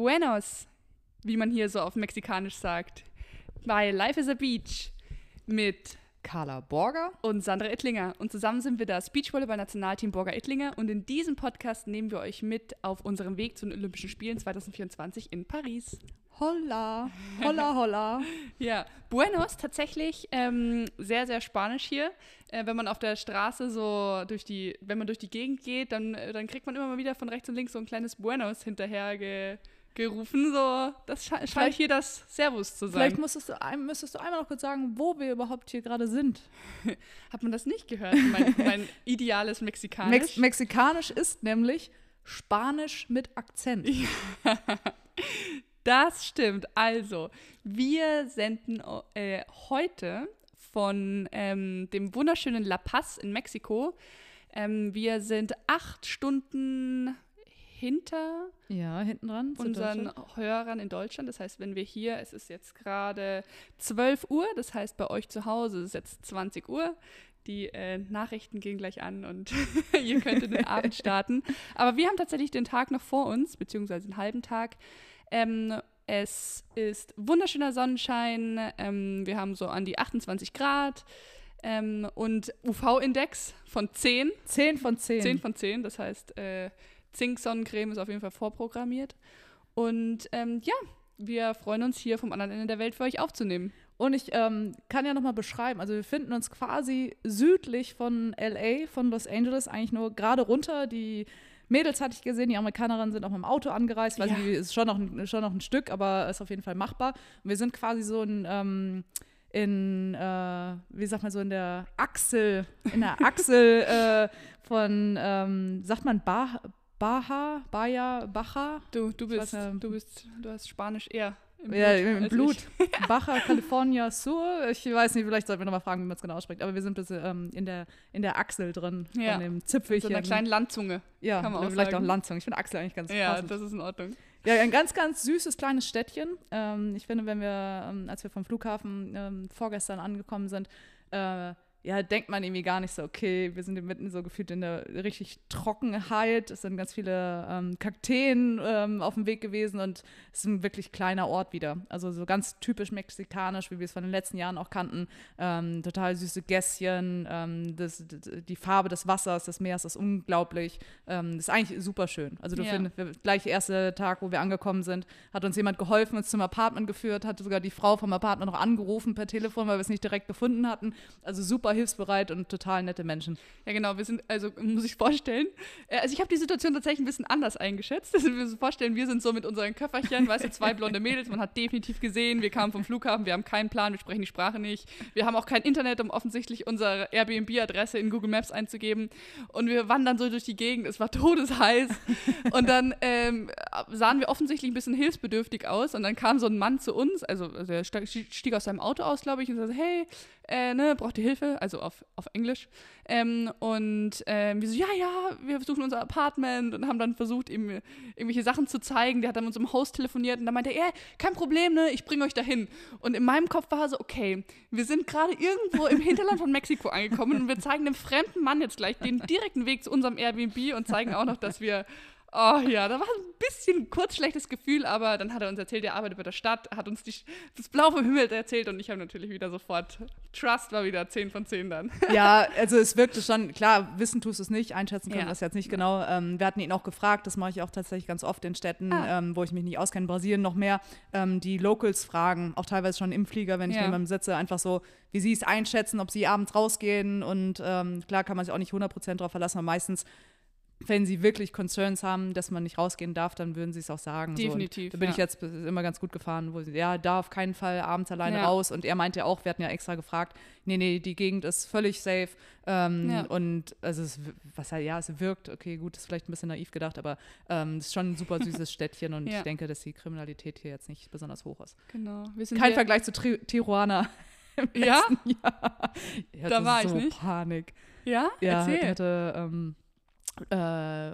Buenos, wie man hier so auf Mexikanisch sagt, bei Life is a Beach mit Carla Borger und Sandra Ittlinger. Und zusammen sind wir das Beachvolleyball-Nationalteam Borger Ittlinger. Und in diesem Podcast nehmen wir euch mit auf unserem Weg zu den Olympischen Spielen 2024 in Paris. Holla, holla, holla. ja, Buenos tatsächlich ähm, sehr, sehr spanisch hier. Äh, wenn man auf der Straße so durch die, wenn man durch die Gegend geht, dann, äh, dann kriegt man immer mal wieder von rechts und links so ein kleines Buenos hinterher gerufen. So, das sche scheint hier das Servus zu sein. Vielleicht müsstest du, ein, müsstest du einmal noch kurz sagen, wo wir überhaupt hier gerade sind. Hat man das nicht gehört? Mein, mein ideales Mexikanisch. Mex Mexikanisch ist nämlich Spanisch mit Akzent. Ja. Das stimmt. Also, wir senden äh, heute von ähm, dem wunderschönen La Paz in Mexiko. Ähm, wir sind acht Stunden hinter ja, hinten dran unseren Hörern in Deutschland. Das heißt, wenn wir hier, es ist jetzt gerade 12 Uhr, das heißt bei euch zu Hause ist es jetzt 20 Uhr. Die äh, Nachrichten gehen gleich an und ihr könnt in den Abend starten. Aber wir haben tatsächlich den Tag noch vor uns, beziehungsweise einen halben Tag. Ähm, es ist wunderschöner Sonnenschein. Ähm, wir haben so an die 28 Grad. Ähm, und UV-Index von 10. 10 von 10. 10 von 10, das heißt, äh, Zink-Sonnencreme ist auf jeden Fall vorprogrammiert. Und ähm, ja, wir freuen uns hier vom anderen Ende der Welt für euch aufzunehmen. Und ich ähm, kann ja nochmal beschreiben, also wir finden uns quasi südlich von LA, von Los Angeles, eigentlich nur gerade runter. Die Mädels hatte ich gesehen, die Amerikanerinnen sind auch mit dem Auto angereist, weil ja. sie ist schon noch, ein, schon noch ein Stück, aber ist auf jeden Fall machbar. Und wir sind quasi so ein ähm, in, äh, wie sagt man so, in der Achsel, in der Achsel äh, von, ähm, sagt man, Bar, Baja, Baja, Baja. Du, du bist, weiß, du bist, du hast Spanisch eher im ja, Blut. Im Blut. Baja California Sur. Ich weiß nicht, vielleicht sollten wir nochmal fragen, wie man es genau ausspricht. Aber wir sind bis, ähm, in, der, in der Achsel drin, ja. von dem Zipfelchen. So einer kleinen Landzunge. Ja, kann man auch vielleicht sagen. auch Landzunge. Ich finde Achsel eigentlich ganz Ja, passend. das ist in Ordnung. Ja, ein ganz, ganz süßes kleines Städtchen. Ähm, ich finde, wenn wir, ähm, als wir vom Flughafen ähm, vorgestern angekommen sind, äh, ja, denkt man irgendwie gar nicht so, okay, wir sind mitten so gefühlt in der richtig Trockenheit. Es sind ganz viele ähm, Kakteen ähm, auf dem Weg gewesen und es ist ein wirklich kleiner Ort wieder. Also so ganz typisch mexikanisch, wie wir es von den letzten Jahren auch kannten. Ähm, total süße Gässchen, ähm, das, die Farbe des Wassers, des Meeres ist unglaublich. Ähm, das ist eigentlich super schön. Also du ja. findest, gleich der erste Tag, wo wir angekommen sind, hat uns jemand geholfen, uns zum Apartment geführt, hat sogar die Frau vom Apartment noch angerufen per Telefon, weil wir es nicht direkt gefunden hatten. Also super super hilfsbereit und total nette Menschen. Ja, genau. Wir sind, also muss ich vorstellen, äh, also ich habe die Situation tatsächlich ein bisschen anders eingeschätzt. Also wir müssen vorstellen, wir sind so mit unseren Köfferchen, weißt du, zwei blonde Mädels, man hat definitiv gesehen, wir kamen vom Flughafen, wir haben keinen Plan, wir sprechen die Sprache nicht. Wir haben auch kein Internet, um offensichtlich unsere Airbnb-Adresse in Google Maps einzugeben. Und wir wandern so durch die Gegend, es war todesheiß. Und dann ähm, sahen wir offensichtlich ein bisschen hilfsbedürftig aus. Und dann kam so ein Mann zu uns, also, also er stieg aus seinem Auto aus, glaube ich, und sagte, hey, äh, ne, braucht ihr Hilfe? Also auf, auf Englisch. Ähm, und ähm, wir so, ja, ja, wir suchen unser Apartment und haben dann versucht, ihm irgendwelche Sachen zu zeigen. Der hat dann mit unserem Host telefoniert und dann meinte er, kein Problem, ne, ich bringe euch dahin. Und in meinem Kopf war so, okay, wir sind gerade irgendwo im Hinterland von Mexiko angekommen und wir zeigen dem fremden Mann jetzt gleich den direkten Weg zu unserem Airbnb und zeigen auch noch, dass wir Oh ja, da war ein bisschen kurz schlechtes Gefühl, aber dann hat er uns erzählt, er arbeitet bei der Stadt, hat uns die, das Blau vom Himmel erzählt und ich habe natürlich wieder sofort, Trust war wieder 10 von 10 dann. Ja, also es wirkte schon, klar, wissen tust du es nicht, einschätzen können ja. das jetzt nicht genau. Ähm, wir hatten ihn auch gefragt, das mache ich auch tatsächlich ganz oft in Städten, ah. ähm, wo ich mich nicht auskenne, Brasilien noch mehr, ähm, die Locals fragen, auch teilweise schon im Flieger, wenn ich ja. neben ihm sitze, einfach so, wie sie es einschätzen, ob sie abends rausgehen und ähm, klar kann man sich auch nicht 100% darauf verlassen, aber meistens wenn sie wirklich Concerns haben, dass man nicht rausgehen darf, dann würden sie es auch sagen. Definitiv. So. da bin ja. ich jetzt immer ganz gut gefahren, wo sie, ja, da auf keinen Fall abends alleine ja. raus. Und er meinte auch, wir hatten ja extra gefragt, nee, nee, die Gegend ist völlig safe. Ähm, ja. Und also es, was ja, es wirkt, okay, gut, ist vielleicht ein bisschen naiv gedacht, aber ähm, es ist schon ein super süßes Städtchen und ich denke, dass die Kriminalität hier jetzt nicht besonders hoch ist. Genau. Kein Vergleich zu Tri Tijuana. Ja? Jahr. Da war so ich nicht. Panik. Ja? Ja, Erzähl. hatte, ähm, äh,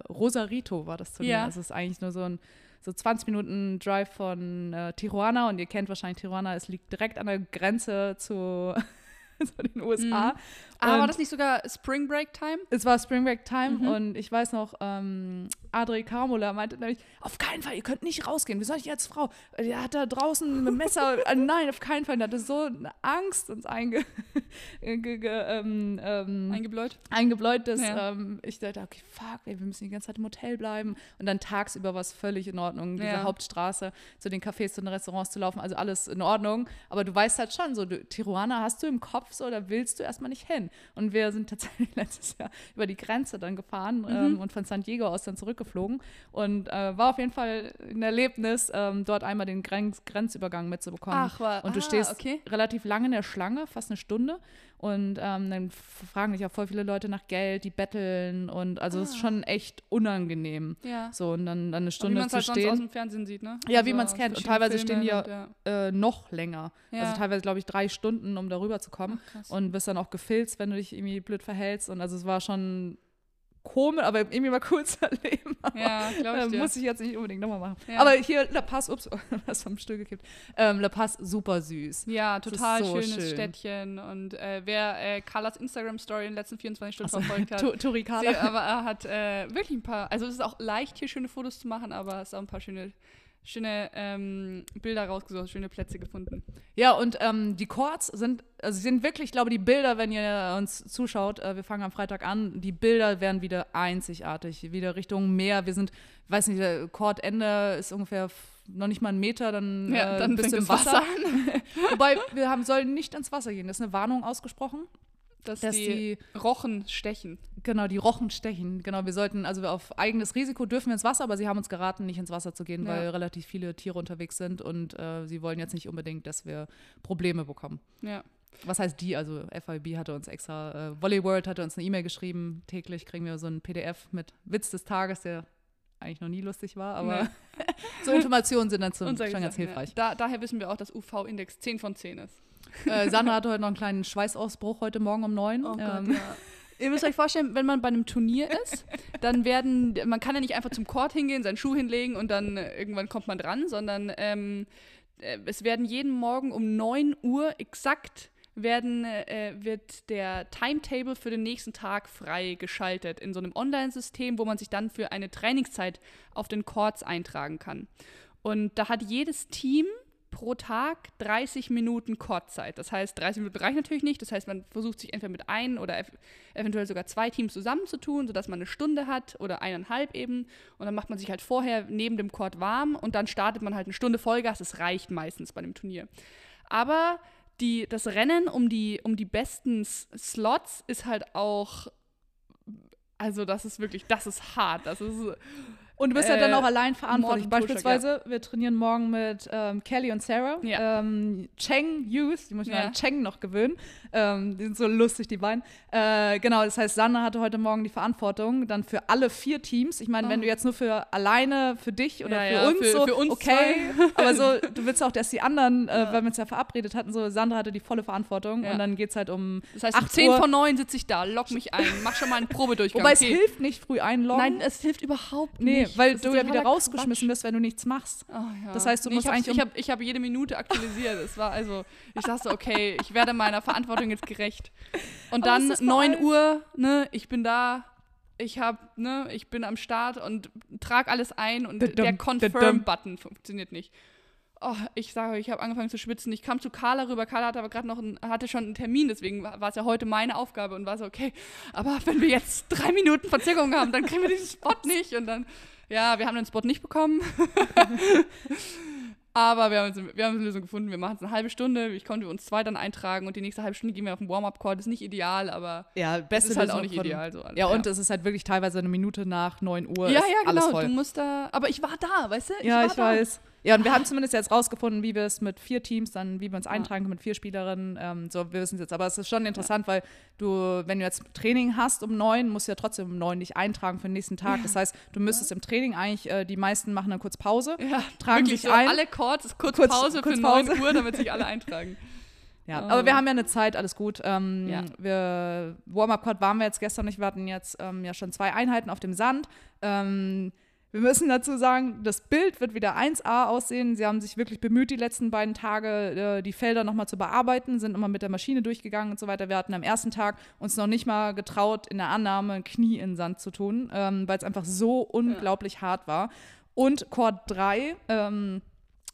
Rosarito war das Turnier. Ja. Also es ist eigentlich nur so ein so 20 Minuten Drive von äh, Tijuana und ihr kennt wahrscheinlich Tijuana, es liegt direkt an der Grenze zu in den USA. Mhm. Aber war Und- das nicht sogar Spring Break Time? es war Spring Break Time Mhm. und ich weiß noch, ähm, Adri Kamola meinte nämlich, auf keinen Fall, ihr könnt nicht rausgehen. Wie soll ich als Frau? Der hat da draußen mit dem Messer, äh, nein, auf keinen Fall. Der hatte so eine Angst uns einge, ge, ge, ähm, ähm, Eingebläut? eingebläut, dass Ja. ähm, ich dachte, okay, fuck, ey, wir müssen die ganze Zeit im Hotel bleiben. Und dann tagsüber war es völlig in Ordnung, diese Ja. Hauptstraße zu den Cafés, zu den Restaurants zu laufen, also alles in Ordnung. Aber du weißt halt schon, so, du, Tijuana hast du im Kopf so, da willst du erstmal nicht hin. Und wir sind tatsächlich letztes Jahr über die Grenze dann gefahren Mhm. ähm, und von San Diego aus dann zurückgeflogen. Und äh, war auf jeden Fall ein Erlebnis, ähm, dort einmal den Grenz Grenzübergang mitzubekommen. Ach, war- Und du ah, stehst okay. relativ lange in der Schlange, fast eine Stunde. Und ähm, dann fragen dich auch voll viele Leute nach Geld, die betteln und also es ist Ah. schon echt unangenehm. Ja. So, und dann, dann eine wie Stunde man es zu halt sonst aus stehen. dem Fernsehen sieht, ne? Ja, wie Also man's aus kennt. Und teilweise stehen die Filmen ja- und, ja. Äh, noch länger. Ja. Also teilweise, glaube ich, drei Stunden, um darüber zu kommen. Ach. Und bist dann auch gefilzt, wenn du dich irgendwie blöd verhältst. Und also es war schon komisch, aber irgendwie mal cool zu erleben. Aber, Ja, glaube ich äh, muss ich jetzt nicht unbedingt nochmal machen. Ja. Aber hier La Paz, ups, was vom Stuhl gekippt. Ähm, La Paz, super süß. Ja, total so schönes schön. Städtchen. Und äh, wer äh, Carlas Instagram-Story in den letzten 24 Stunden verfolgt hat, Turikana. sie, aber er hat äh, wirklich ein paar, also es ist auch leicht, hier schöne Fotos zu machen, aber es ist auch ein paar schöne, schöne ähm, Bilder rausgesucht, schöne Plätze gefunden. Ja, und ähm, die Chords sind, also sind wirklich, ich glaube, die Bilder, wenn ihr uns zuschaut, äh, wir fangen am Freitag an, die Bilder werden wieder einzigartig, wieder Richtung Meer. Wir sind, weiß nicht, der Chordende ist ungefähr noch nicht mal einen Meter, dann, Ja, äh, dann bist du im Wasser. Wasser Wobei, wir haben, sollen nicht ins Wasser gehen. Das ist eine Warnung ausgesprochen, Dass, dass die, die, Rochen stechen. genau, die Rochen stechen. Genau, wir sollten, also auf eigenes Risiko dürfen wir ins Wasser, aber sie haben uns geraten, nicht ins Wasser zu gehen, Ja. weil relativ viele Tiere unterwegs sind und äh, sie wollen jetzt nicht unbedingt, dass wir Probleme bekommen. Ja. was heißt die? Also FIB hatte uns extra, äh, Volley World hatte uns eine E-Mail geschrieben. Täglich kriegen wir so ein PDF mit Witz des Tages, der eigentlich noch nie lustig war, aber Nee. so Informationen sind dann zum, schon ganz hilfreich. Ja. Da, daher wissen wir auch, dass UV-Index 10 von 10 ist. Äh, Sandra hatte heute noch einen kleinen Schweißausbruch heute Morgen um neun. Oh ähm, ja. Ihr müsst euch vorstellen, wenn man bei einem Turnier ist, dann werden, man kann ja nicht einfach zum Court hingehen, seinen Schuh hinlegen und dann äh, irgendwann kommt man dran, sondern ähm, äh, es werden jeden Morgen um 9 Uhr exakt werden, äh, wird der Timetable für den nächsten Tag freigeschaltet in so einem Online-System, wo man sich dann für eine Trainingszeit auf den Courts eintragen kann. Und da hat jedes Team pro Tag 30 Minuten Courtzeit. Das heißt, 30 Minuten reicht natürlich nicht. Das heißt, man versucht sich entweder mit ein oder ev eventuell sogar zwei Teams zusammenzutun, sodass man eine Stunde hat oder eineinhalb eben. Und dann macht man sich halt vorher neben dem Court warm und dann startet man halt eine Stunde Vollgas. Das reicht meistens bei dem Turnier. Aber die, das Rennen um die, um die besten S Slots ist halt auch. Also, das ist wirklich, das ist hart. Das ist. Und du bist ja dann Äh, auch allein verantwortlich. Beispielsweise, wir trainieren morgen mit ähm, Kelly und Sarah. Ja. Ähm, Cheng Youth, die muss ich Ja. an Cheng noch gewöhnen. Ähm, die sind so lustig, die beiden. Äh, genau, das heißt, Sanna hatte heute Morgen die Verantwortung dann für alle vier Teams. Ich meine, wenn Oh. du jetzt nur für alleine, für dich oder Ja, für ja, uns für- so, für uns okay. Aber so, du willst auch, dass die anderen, äh, Ja. weil wir uns ja verabredet hatten, so Sandra hatte die volle Verantwortung Ja. und dann geht es halt um Das heißt, um 8 10 Uhr. von 9 sitze ich da, lock mich ein, mach schon mal einen Probedurchgang. Wobei es Okay. hilft nicht früh einloggen. Nein, es hilft überhaupt nee, nicht. Weil Das du ja wieder rausgeschmissen wirst, wenn du nichts machst. Quatsch. Oh, ja. Das heißt, du musst ich eigentlich um- Ich habe ich hab jede Minute aktualisiert. Es war also, ich dachte, okay, ich werde meiner Verantwortung jetzt gerecht. Und Aber dann es ist vor 9 allem- Uhr, ne, ich bin da, ich hab, ne, ich bin am Start und trag alles ein und Dadum, der. Confirm-Button funktioniert nicht. Oh, ich sage euch, ich habe angefangen zu schwitzen. Ich kam zu Carla rüber. Carla hatte aber gerade noch einen, hatte schon einen Termin, deswegen war war es ja heute meine Aufgabe und war so, okay, aber wenn wir jetzt drei Minuten Verzögerung haben, dann kriegen wir diesen Spot nicht. Und dann, ja, wir haben den Spot nicht bekommen. aber wir haben, uns- wir haben eine Lösung gefunden. Wir machen es eine halbe Stunde. Ich konnte uns zwei dann eintragen und die nächste halbe Stunde gehen wir auf den Warm-Up-Call. Das ist nicht ideal, aber Ja, es beste ist halt auch Lösung nicht von- ideal. So alles. Ja, und es ist halt wirklich teilweise eine Minute nach 9 Uhr. ja, ja, genau. Du musst da. Aber ich war da, weißt du? ja, war ich da. weiß. Ja, und wir haben zumindest jetzt rausgefunden, wie wir es mit vier Teams dann, wie wir uns Ja. eintragen können mit vier Spielerinnen. Ähm, so, wir wissen es jetzt. Aber es ist schon interessant, weil du, wenn du jetzt Training hast um neun, musst du ja trotzdem um neun dich eintragen für den nächsten Tag. Das heißt, du müsstest im Training eigentlich, äh, die meisten machen dann kurz Pause. Ja, tragen wirklich sich so ein. alle Chords, kurz, Kurz- Pause kurz für Pause. 9 Uhr, damit sich alle eintragen. Ja, Oh. aber wir haben ja eine Zeit, alles gut. Ähm, Ja. wir, Warm-Up-Court waren wir jetzt gestern nicht, wir hatten jetzt ähm, ja schon zwei Einheiten auf dem Sand. Ähm, Wir müssen dazu sagen, das Bild wird wieder 1A aussehen. Sie haben sich wirklich bemüht, die letzten beiden Tage äh, die Felder nochmal zu bearbeiten, sind immer mit der Maschine durchgegangen und so weiter. Wir hatten am ersten Tag uns noch nicht mal getraut, in der Annahme ein Knie in den Sand zu tun, ähm, weil es einfach so unglaublich ja. hart war. Und Chord 3, ähm,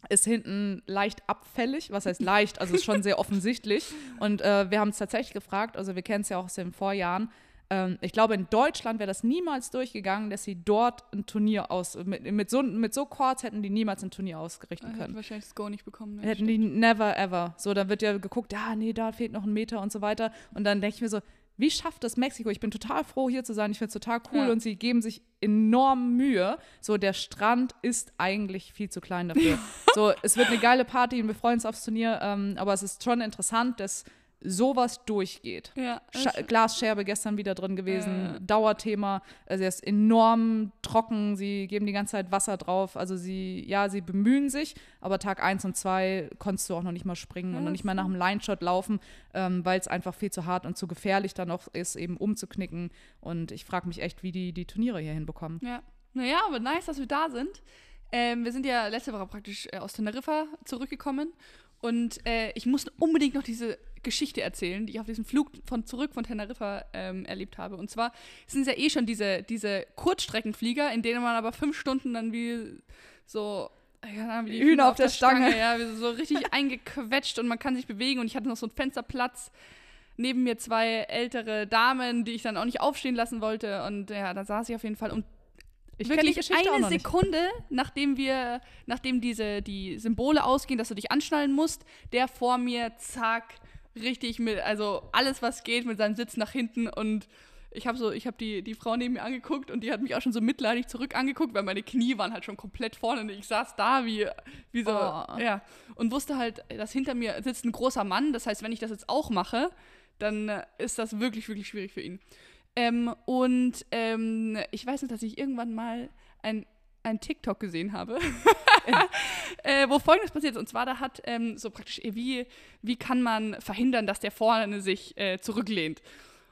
ist hinten leicht abfällig. Was heißt leicht? Also ist schon sehr offensichtlich. Und äh, wir haben es tatsächlich gefragt, also wir kennen es ja auch aus den Vorjahren. Ähm, ich glaube, in Deutschland wäre das niemals durchgegangen, dass sie dort ein Turnier aus. Mit, mit, so, mit so Chords hätten die niemals ein Turnier ausgerichten können. Hätten wahrscheinlich das Go nicht bekommen. Ne? Hätten die never ever. So, dann wird ja geguckt, ja, nee, da fehlt noch ein Meter und so weiter. Und dann denke ich mir so, wie schafft das Mexiko? Ich bin total froh, hier zu sein. Ich finde es total cool ja. und sie geben sich enorm Mühe. So, der Strand ist eigentlich viel zu klein dafür. so, es wird eine geile Party und wir freuen uns aufs Turnier, ähm, aber es ist schon interessant, dass sowas durchgeht. Ja, Glasscherbe gestern wieder drin gewesen, äh. Dauerthema. Also er ist enorm trocken, sie geben die ganze Zeit Wasser drauf. Also sie, ja, sie bemühen sich, aber Tag 1 und 2 konntest du auch noch nicht mal springen ja, und noch nicht mal nach einem Line-Shot laufen, ähm, weil es einfach viel zu hart und zu gefährlich dann auch ist, eben umzuknicken. Und ich frage mich echt, wie die die Turniere hier hinbekommen. Ja. Naja, aber nice, dass wir da sind. Ähm, wir sind ja letzte Woche praktisch äh, aus Teneriffa zurückgekommen und äh, ich musste unbedingt noch diese Geschichte erzählen, die ich auf diesem Flug von zurück von Teneriffa ähm, erlebt habe. Und zwar sind es ja eh schon diese, diese Kurzstreckenflieger, in denen man aber fünf Stunden dann wie so ja, wie Hühner auf, der, der Stange, Stange, ja, so richtig eingequetscht und man kann sich bewegen und ich hatte noch so einen Fensterplatz neben mir zwei ältere Damen, die ich dann auch nicht aufstehen lassen wollte und ja, da saß ich auf jeden Fall und ich wirklich eine Sekunde, nachdem wir, nachdem diese die Symbole ausgehen, dass du dich anschnallen musst, der vor mir zack richtig mit, also alles, was geht, mit seinem Sitz nach hinten und ich habe so, ich habe die, die Frau neben mir angeguckt und die hat mich auch schon so mitleidig zurück angeguckt, weil meine Knie waren halt schon komplett vorne und ich saß da wie, wie so, oh. ja. Und wusste halt, dass hinter mir sitzt ein großer Mann, das heißt, wenn ich das jetzt auch mache, dann ist das wirklich, wirklich schwierig für ihn. Ähm, und ähm, ich weiß nicht, dass ich irgendwann mal ein ein TikTok gesehen habe, äh, wo folgendes passiert ist. Und zwar, da hat ähm, so praktisch, äh, wie, wie kann man verhindern, dass der vorne sich äh, zurücklehnt.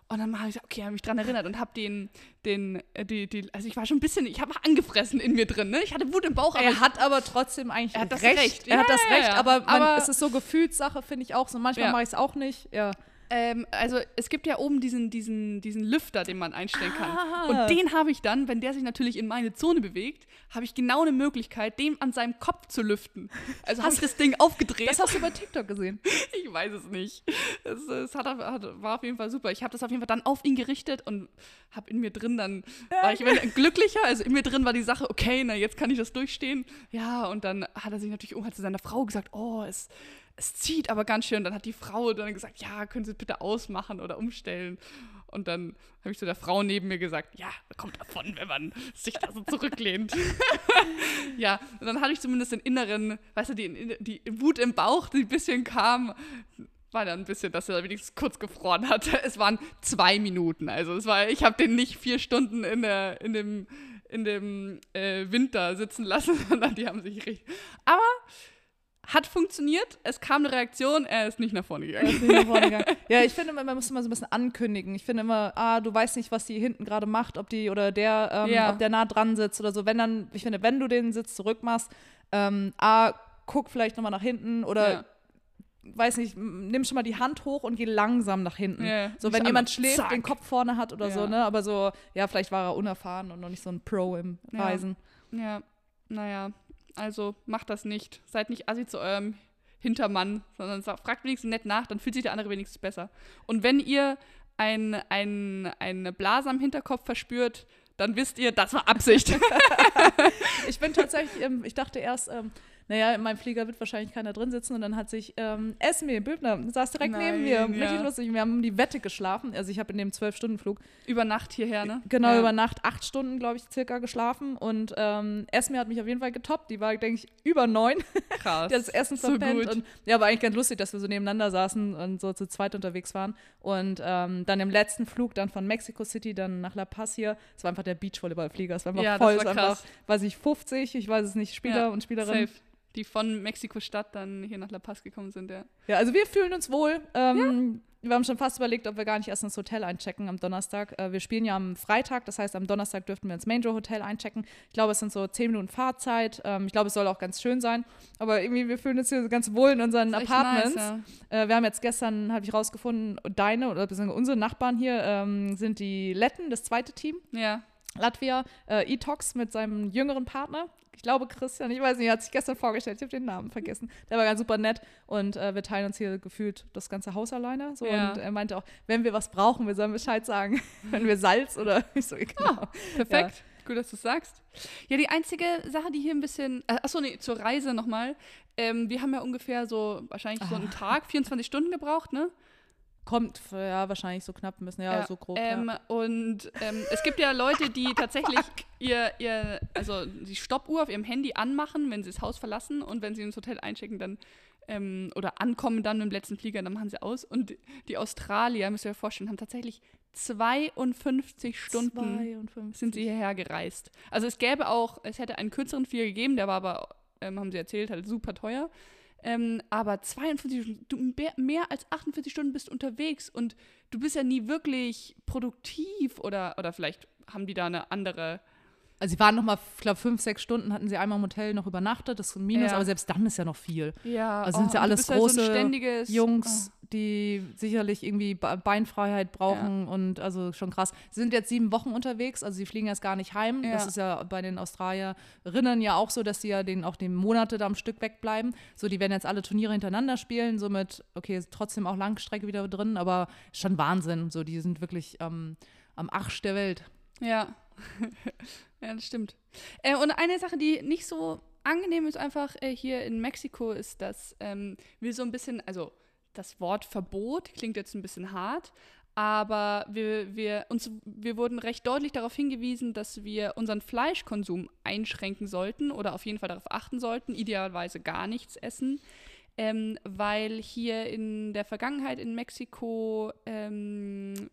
Und dann habe ich gesagt, okay, habe mich dran erinnert und habe den, den, äh, die, die, also ich war schon ein bisschen, ich habe angefressen in mir drin, ne? Ich hatte Wut im Bauch. Aber er hat aber trotzdem eigentlich er hat das recht. recht. Er ja, hat das Recht, aber, man, aber es ist so Gefühlssache, finde ich auch so. Manchmal ja. mache ich es auch nicht, ja. Ähm, also es gibt ja oben diesen, diesen, diesen Lüfter, den man einstellen kann. Ah. Und den habe ich dann, wenn der sich natürlich in meine Zone bewegt, habe ich genau eine Möglichkeit, dem an seinem Kopf zu lüften. Also habe ich das Ding aufgedreht. Das hast du bei TikTok gesehen. ich weiß es nicht. Es, es hat, hat, war auf jeden Fall super. Ich habe das auf jeden Fall dann auf ihn gerichtet und habe in mir drin dann, war ich glücklicher. Also in mir drin war die Sache, okay, na jetzt kann ich das durchstehen. Ja, und dann hat er sich natürlich um, hat zu seiner Frau gesagt, oh, es es zieht aber ganz schön. Dann hat die Frau dann gesagt, ja, können Sie bitte ausmachen oder umstellen. Und dann habe ich zu der Frau neben mir gesagt, ja, kommt davon, wenn man sich da so zurücklehnt. ja, und dann hatte ich zumindest den inneren, weißt du, die, die Wut im Bauch, die ein bisschen kam, war dann ein bisschen, dass er wenigstens kurz gefroren hatte. Es waren zwei Minuten. Also es war, ich habe den nicht vier Stunden in, der, in dem, in dem äh, Winter sitzen lassen, sondern die haben sich richtig. Aber hat funktioniert, es kam eine Reaktion, er ist nicht nach vorne gegangen. Nach vorne gegangen. ja, ich finde, man muss immer so ein bisschen ankündigen. Ich finde immer, ah, du weißt nicht, was die hinten gerade macht, ob die oder der, ähm, ja. ob der nah dran sitzt oder so. Wenn dann, ich finde, wenn du den Sitz zurückmachst, ähm, ah, guck vielleicht nochmal nach hinten oder ja. weiß nicht, nimm schon mal die Hand hoch und geh langsam nach hinten. Ja. So, wenn jemand schläft, zack. den Kopf vorne hat oder so, ne? Aber so, ja, vielleicht war er unerfahren und noch nicht so ein Pro im Reisen. Ja, naja, also macht das nicht. Seid nicht assi zu eurem Hintermann, sondern fragt wenigstens nett nach, dann fühlt sich der andere wenigstens besser. Und wenn ihr ein, ein, eine Blase am Hinterkopf verspürt, dann wisst ihr, das war Absicht. ich bin tatsächlich, ich dachte erst, ähm, naja, in meinem Flieger wird wahrscheinlich keiner drin sitzen und dann hat sich ähm, Esme Böbner, saß direkt Nein, neben mir, ja. richtig lustig. Wir haben die Wette geschlafen, also ich habe in dem Zwölf-Stunden-Flug. Über Nacht hierher, ne? Genau, ja. über Nacht acht Stunden, glaube ich, circa geschlafen und ähm, Esme hat mich auf jeden Fall getoppt, die war, denke ich, über neun. Krass. die hat das Essen so verpennt gut. und ja, war eigentlich ganz lustig, dass wir so nebeneinander saßen und so zu zweit unterwegs waren und ähm, dann im letzten Flug dann von Mexico City dann nach La Paz hier, es war einfach der Beachvolleyballflieger, es war einfach ja, voll, das war, krass. einfach, weiß ich, 50, ich weiß es nicht, Spieler ja, und Spielerinnen. Die von Mexiko-Stadt dann hier nach La Paz gekommen sind, ja. Ja, also wir fühlen uns wohl. Ähm, Wir haben schon fast überlegt, ob wir gar nicht erst ins Hotel einchecken am Donnerstag. Äh, wir spielen ja am Freitag, das heißt, am Donnerstag dürften wir ins Main Joe Hotel einchecken. Ich glaube, es sind so zehn Minuten Fahrzeit. Ähm, ich glaube, es soll auch ganz schön sein. Aber irgendwie, wir fühlen uns hier ganz wohl in unseren Apartments. nice, ja. Äh, wir haben jetzt gestern, habe ich rausgefunden, deine oder unsere Nachbarn hier ähm, sind die Letten, das zweite Team. Ja. Latvia, äh, Etox mit seinem jüngeren Partner. Ich glaube Christian, ich weiß nicht, er hat sich gestern vorgestellt, ich habe den Namen vergessen. Der war ganz super nett und äh, wir teilen uns hier gefühlt das ganze Haus alleine. So, Ja. Und er meinte auch, wenn wir was brauchen, wir sollen Bescheid sagen, wenn wir Salz oder ich so, genau. Perfekt. Gut, dass du es sagst. Ja, die einzige Sache, die hier ein bisschen. Äh, achso, nee, zur Reise nochmal. Ähm, wir haben ja ungefähr so, wahrscheinlich so einen Tag, 24 Stunden gebraucht, ne? Kommt, ja, wahrscheinlich so knapp müssen, ja, so grob. Ähm, ja. Und ähm, es gibt ja Leute, die tatsächlich ihr, ihr, also die Stoppuhr auf ihrem Handy anmachen, wenn sie das Haus verlassen und wenn sie ins Hotel einchecken, dann ähm, oder ankommen dann mit dem letzten Flieger, dann machen sie aus. Und die Australier, müsst ihr euch vorstellen, haben tatsächlich 52 Stunden 52. sind sie hierher gereist. Also es gäbe auch, es hätte einen kürzeren Flieger gegeben, der war aber, ähm, haben sie erzählt, halt super teuer. Ähm, aber 42 Stunden, du mehr, als 48 Stunden bist unterwegs und du bist ja nie wirklich produktiv oder, oder vielleicht haben die da eine andere. Also sie waren noch mal, ich glaube, fünf, sechs Stunden hatten sie einmal im Hotel noch übernachtet, das ist ein Minus, Ja. aber selbst dann ist ja noch viel. Ja, Also sind ja und du alles bist halt so große Jungs, die sicherlich irgendwie Be- Beinfreiheit brauchen und also schon krass. Sie sind jetzt sieben Wochen unterwegs, also sie fliegen jetzt gar nicht heim. Ja. Das ist ja bei den Australierinnen ja auch so, dass sie ja den auch den Monate da am Stück wegbleiben. So, die werden jetzt alle Turniere hintereinander spielen, somit, okay, trotzdem auch Langstrecke wieder drin, aber schon Wahnsinn. So, die sind wirklich ähm, am Arsch der Welt. Ja. ja, das stimmt. Äh, und eine Sache, die nicht so angenehm ist, einfach äh, hier in Mexiko, ist, dass ähm, wir so ein bisschen, also das Wort Verbot klingt jetzt ein bisschen hart, aber wir, wir, uns, wir wurden recht deutlich darauf hingewiesen, dass wir unseren Fleischkonsum einschränken sollten oder auf jeden Fall darauf achten sollten, idealerweise gar nichts essen. Ähm, weil hier in der Vergangenheit in Mexiko ähm,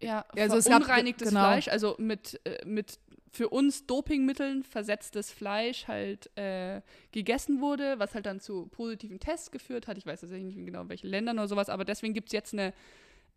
ja, also es gab- verunreinigtes genau. Fleisch, also mit, äh, mit für uns Dopingmitteln versetztes Fleisch halt äh, gegessen wurde, was halt dann zu positiven Tests geführt hat. Ich weiß tatsächlich nicht genau, welche Länder oder sowas, aber deswegen gibt es jetzt eine,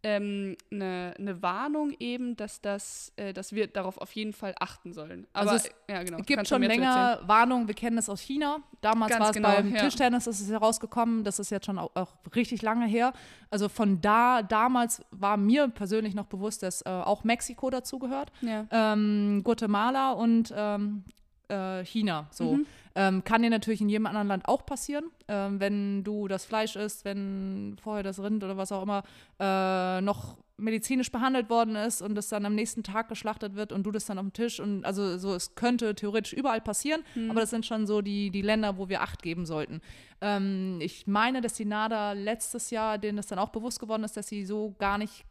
ähm, eine, eine Warnung eben, dass, das, äh, dass wir darauf auf jeden Fall achten sollen. Aber Also es ja, genau, gibt schon länger Warnungen, wir kennen das aus China. Damals Ganz war es genau, beim ja. Tischtennis, das ist herausgekommen, das ist jetzt schon auch, auch richtig lange her. Also von da, damals war mir persönlich noch bewusst, dass äh, auch Mexiko dazugehört, Ja. ähm, Guatemala und ähm, äh, China. So. Mhm. Ähm, kann dir natürlich in jedem anderen Land auch passieren, ähm, wenn du das Fleisch isst, wenn vorher das Rind oder was auch immer äh, noch medizinisch behandelt worden ist und es dann am nächsten Tag geschlachtet wird und du das dann auf dem Tisch und also so es könnte theoretisch überall passieren, aber das sind schon so die, die Länder, wo wir Acht geben sollten. Ähm, ich meine, dass die NADA letztes Jahr, denen das dann auch bewusst geworden ist, dass sie so gar nicht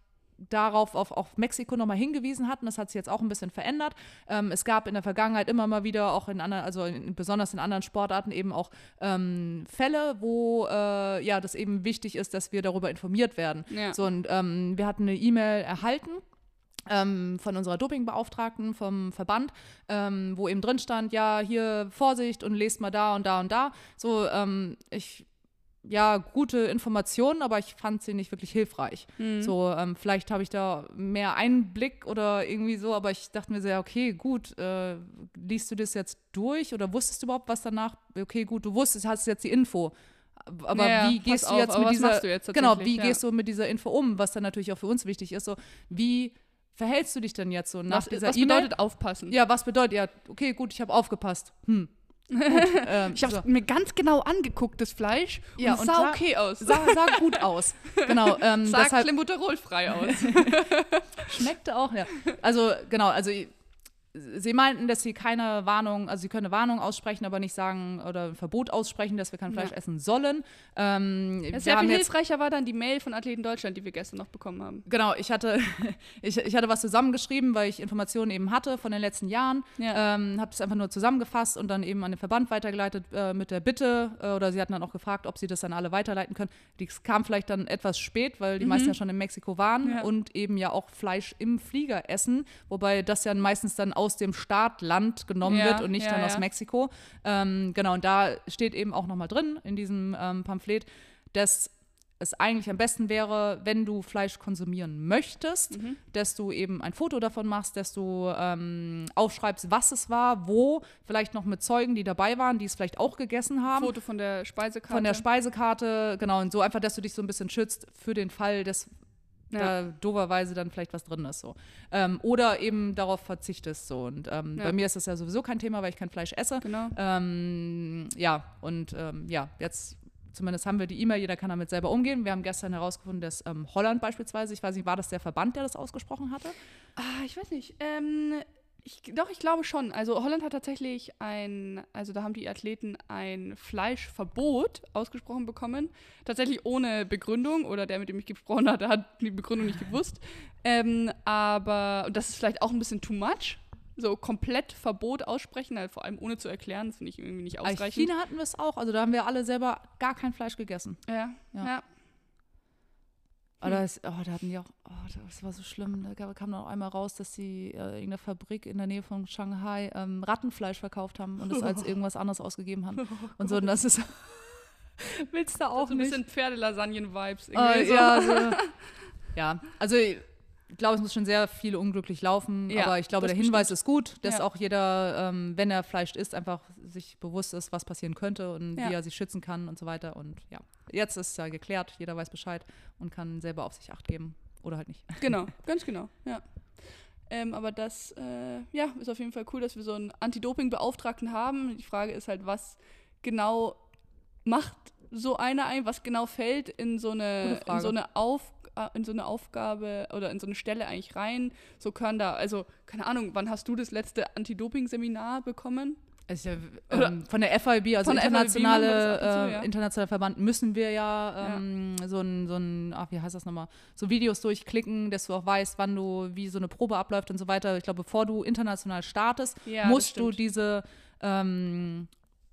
darauf auf, auf Mexiko nochmal hingewiesen hatten. Das hat sich jetzt auch ein bisschen verändert. Ähm, es gab in der Vergangenheit immer mal wieder, auch in anderen, also in, besonders in anderen Sportarten eben auch ähm, Fälle, wo äh, ja das eben wichtig ist, dass wir darüber informiert werden. Ja. So und ähm, wir hatten eine E-Mail erhalten ähm, von unserer Dopingbeauftragten vom Verband, ähm, wo eben drin stand, ja, hier Vorsicht und lest mal da und da und da. So, ähm, ich, ja, gute Informationen, aber ich fand sie nicht wirklich hilfreich. Mhm. So, ähm, vielleicht habe ich da mehr Einblick oder irgendwie so, aber ich dachte mir ja, okay, gut, äh, liest du das jetzt durch oder wusstest du überhaupt was danach? Okay, gut, du wusstest, hast jetzt die Info. Aber Ja, wie gehst du jetzt mit dieser jetzt genau, wie Ja. gehst du mit dieser Info um, was dann natürlich auch für uns wichtig ist, so wie verhältst du dich denn jetzt so nach Was, dieser was bedeutet aufpassen? Ja, was bedeutet ja, okay, gut, ich habe aufgepasst. Hm. Gut, ähm, Ich habe es so. mir ganz genau angeguckt, das Fleisch, Ja, und es und sah sah- okay aus. sah, sah gut aus. Genau, ähm, sah deshalb aus. schmeckte auch, ja. Also genau, also sie meinten, dass sie keine Warnung, also sie können eine Warnung aussprechen, aber nicht sagen oder ein Verbot aussprechen, dass wir kein Fleisch Ja. essen sollen. Ähm, Ja, Sehr viel hilfreicher war dann die Mail von Athleten Deutschland, die wir gestern noch bekommen haben. Genau, ich hatte, ich, ich hatte was zusammengeschrieben, weil ich Informationen eben hatte von den letzten Jahren. Ja. Ähm, habe das einfach nur zusammengefasst und dann eben an den Verband weitergeleitet äh, mit der Bitte, äh, oder sie hatten dann auch gefragt, ob sie das dann alle weiterleiten können. Das kam vielleicht dann etwas spät, weil die meisten ja schon in Mexiko waren Mhm. Und eben ja auch Fleisch im Flieger essen, wobei das ja meistens dann aus dem Startland genommen Ja, wird und nicht ja, dann aus. Mexiko. Ähm, genau, und da steht eben auch nochmal drin in diesem ähm, Pamphlet, dass es eigentlich am besten wäre, wenn du Fleisch konsumieren möchtest, Mhm. dass du eben ein Foto davon machst, dass du ähm, aufschreibst, was es war, wo, vielleicht noch mit Zeugen, die dabei waren, die es vielleicht auch gegessen haben. Foto von der Speisekarte. Von der Speisekarte, genau, und so einfach, dass du dich so ein bisschen schützt für den Fall, dass Ja. da doverweise dann vielleicht was drin ist. So. Ähm, oder eben darauf verzichtest. So. Und ähm, Ja. bei mir ist das ja sowieso kein Thema, weil ich kein Fleisch esse. Genau. Ähm, ja, und ähm, ja, jetzt zumindest haben wir die E-Mail, jeder kann damit selber umgehen. Wir haben gestern herausgefunden, dass ähm, Holland beispielsweise, ich weiß nicht, war das der Verband, der das ausgesprochen hatte? Ah, ich weiß nicht. Ich, doch, ich glaube schon. Also Holland hat tatsächlich ein, also da haben die Athleten ein Fleischverbot ausgesprochen bekommen. Tatsächlich ohne Begründung oder der, mit dem ich gesprochen hatte, hat die Begründung nicht gewusst. Ähm, aber und das ist vielleicht auch ein bisschen too much. So komplett Verbot aussprechen, halt vor allem ohne zu erklären, das finde ich irgendwie nicht Aber ausreichend. China hatten wir es auch, also da haben wir alle selber gar kein Fleisch gegessen. Ja, Ja. ja. Aber das, oh, da hatten die auch, oh, das war so schlimm. Da gab- kam noch einmal raus, dass sie äh, irgendeine Fabrik in der Nähe von Shanghai ähm, Rattenfleisch verkauft haben und es als irgendwas anderes ausgegeben haben. Und so, und das ist. Willst du auch so ein nicht? bisschen Pferdelasagnen-Vibes. Äh, irgendwie so. ja, so. ja, also ich glaube, es muss schon sehr viel unglücklich laufen, Ja, aber ich glaube, der Hinweis ist gut, dass Ja. auch jeder, ähm, wenn er Fleisch isst, einfach sich bewusst ist, was passieren könnte und Ja. wie er sich schützen kann und so weiter. Und ja, jetzt ist es ja geklärt, jeder weiß Bescheid und kann selber auf sich Acht geben oder halt nicht. Genau, ganz genau, ja. Ähm, aber das äh, ja, ist auf jeden Fall cool, dass wir so einen Anti-Doping-Beauftragten haben. Die Frage ist halt, was genau macht so einer ein, was genau fällt in so eine, in so eine Auf in so eine Aufgabe oder in so eine Stelle eigentlich rein. So können da, also, keine Ahnung, wann hast du das letzte Anti-Doping-Seminar bekommen? Also, ähm, von der FIB, also FIB internationale, und zu, äh, ja. internationaler Verband, müssen wir ja, ähm, so ein, so ein, ach, wie heißt das nochmal, so Videos durchklicken, dass du auch weißt, wann du, wie so eine Probe abläuft und so weiter. Ich glaube, bevor du international startest, Ja, musst du diese, ähm,